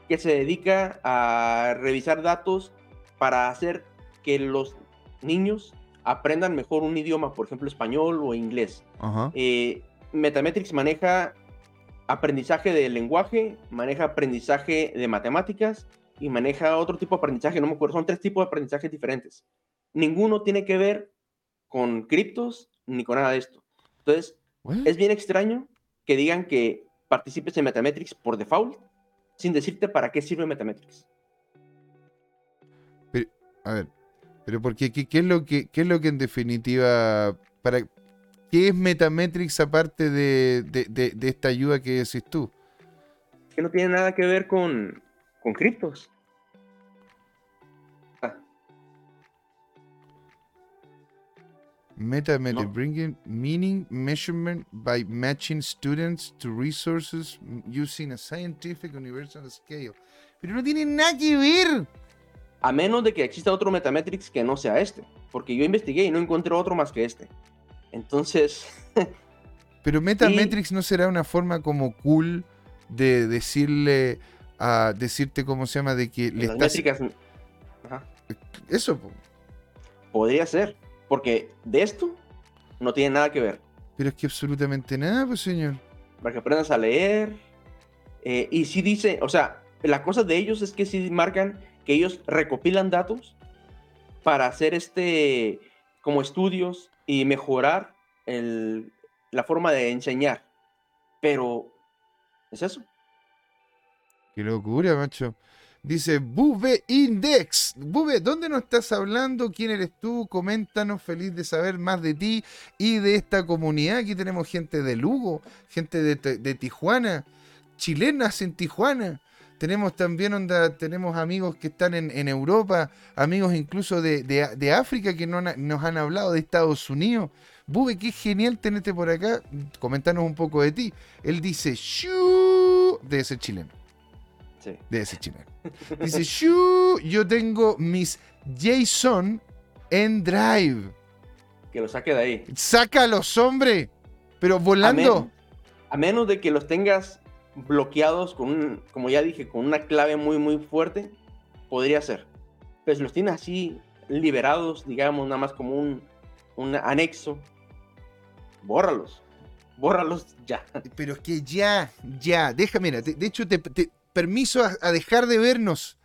que se dedica a revisar datos para hacer que los niños aprendan mejor un idioma, por ejemplo, español o inglés. Eh, Metametrics maneja aprendizaje de lenguaje, maneja aprendizaje de matemáticas y maneja otro tipo de aprendizaje, no me acuerdo, son tres tipos de aprendizajes diferentes. Ninguno tiene que ver con criptos ni con nada de esto. Entonces, es bien extraño que digan que participes en Metametrics por default sin decirte para qué sirve Metametrics. a ver, pero porque qué, qué, es lo que qué es lo que en definitiva para qué es Metametrics aparte de, de, esta ayuda que decís tú? Que no tiene nada que ver con, con criptos. Metametrics, bringing meaning measurement by matching students to resources using a scientific universal scale. Pero no tiene nada que ver. A menos de que exista otro Metametrics que no sea este. Porque yo investigué y no encontré otro más que este. Entonces. Pero Metametrics no será una forma como cool de decirle a decirte cómo se llama de que le estás... métricas... Eso. Podría ser. Porque de esto no tiene nada que ver. Pero es que absolutamente nada, pues señor. Para que aprendas a leer. Eh, y si dice, o sea, la cosa de ellos es que si marcan que ellos recopilan datos para hacer este como estudios y mejorar el, la forma de enseñar. Pero es eso. Qué locura, macho. Dice Bube Index. Bube, ¿dónde nos estás hablando? ¿Quién eres tú? Coméntanos, feliz de saber más de ti y de esta comunidad. Aquí tenemos gente de Lugo, gente de, Tijuana, chilenas en Tijuana. Tenemos también onda, tenemos amigos que están en, Europa, amigos incluso de, África que no, nos han hablado de Estados Unidos. Bube, qué genial tenerte por acá. Coméntanos un poco de ti. Él dice, ¡Shuu! Debe ser chileno. Sí. Debe ser chileno. Dice, yo tengo mis JSON en Drive. Que los saque de ahí. Sácalos, hombre. Pero volando. A, menos de que los tengas bloqueados con como ya dije, con una clave muy, muy fuerte, podría ser. Pero si los tienes así liberados, digamos, nada más como un, un anexo, bórralos. Bórralos ya. Pero es que ya, ya, deja, mira, de, hecho te, permiso a, dejar de vernos.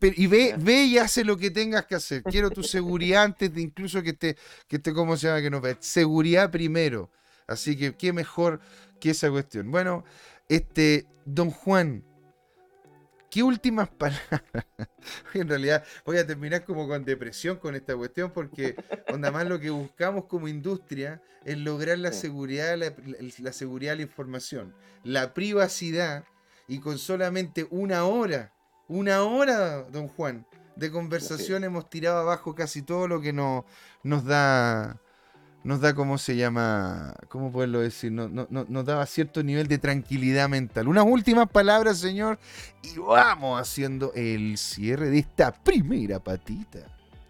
y ve, ve y hace lo que tengas que hacer. Quiero tu seguridad antes de incluso que te, que te ¿cómo se llama? Que nos ve. Seguridad primero. Así que qué mejor que esa cuestión. Bueno, este, don Juan, ¿qué últimas palabras? en realidad voy a terminar como con depresión con esta cuestión porque onda más lo que buscamos como industria es lograr la seguridad, la, la seguridad de la información, la privacidad y con solamente una hora, una hora, don Juan, de conversación hemos tirado abajo casi todo lo que nos da nos da, ¿cómo se llama? ¿Cómo poderlo decir? No, no, nos daba cierto nivel de tranquilidad mental. Unas últimas palabras, señor, y vamos haciendo el cierre de esta primera patita.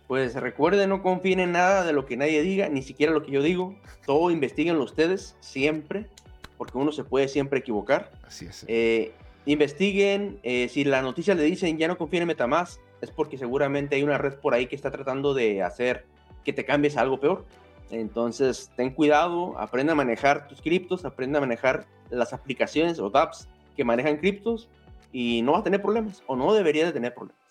Pues recuerden, no confíen en nada de lo que nadie diga, ni siquiera lo que yo digo. Todo investiguenlo ustedes, siempre, porque uno se puede siempre equivocar. Así es. Eh, investiguen, eh, si la noticia le dicen ya no confíen en Metamask, es porque seguramente hay una red por ahí que está tratando de hacer que te cambies a algo peor. Entonces, ten cuidado, aprende a manejar tus criptos, aprende a manejar las aplicaciones o apps que manejan criptos y no vas a tener problemas o no deberías de tener problemas.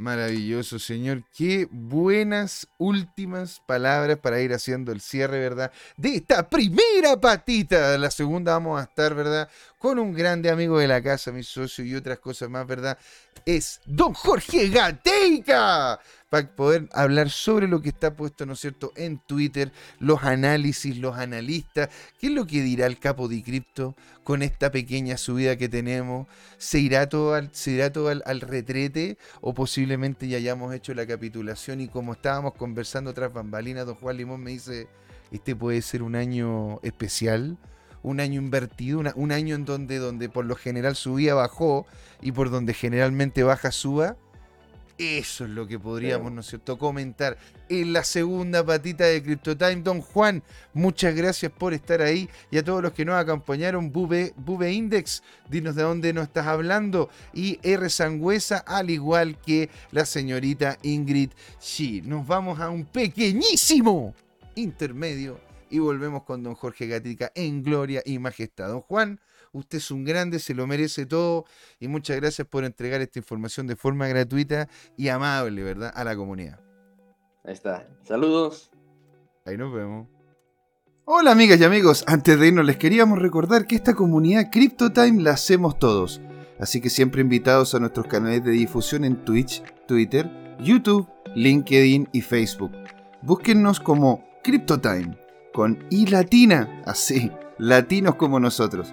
Maravilloso, señor. Qué buenas últimas palabras para ir haciendo el cierre, ¿verdad? De esta primera patita. La segunda vamos a estar, ¿verdad? Con un grande amigo de la casa, mi socio y otras cosas más, ¿verdad? Es don Jorge Gateica para poder hablar sobre lo que está puesto, ¿no es cierto?, en Twitter, los análisis, los analistas, qué es lo que dirá el capo de cripto con esta pequeña subida que tenemos, ¿se irá todo, al, se todo al, retrete o posiblemente ya hayamos hecho la capitulación y como estábamos conversando tras bambalinas, don Juan Limón me dice, este puede ser un año especial, un año invertido, un año en donde, donde por lo general subía, bajó y por donde generalmente baja, suba. Eso es lo que podríamos, ¿no es cierto?, comentar en la segunda patita de CryptoTime. Don Juan, muchas gracias por estar ahí. Y a todos los que nos acompañaron, Bube, Bube Index, dinos de dónde nos estás hablando. Y R. Sangüesa, al igual que la señorita Ingrid Shi. Nos vamos a un pequeñísimo intermedio y volvemos con don Jorge Gatica en gloria y majestad. Don Juan, Usted es un grande, se lo merece todo y muchas gracias por entregar esta información de forma gratuita y amable, ¿verdad? A la comunidad. Ahí está. Saludos. Ahí nos vemos. Hola amigas y amigos, antes de irnos les queríamos recordar que esta comunidad CryptoTime la hacemos todos. Así que siempre invitados a nuestros canales de difusión en Twitch, Twitter, YouTube, LinkedIn y Facebook. Búsquennos como CryptoTime, con I latina, así, latinos como nosotros.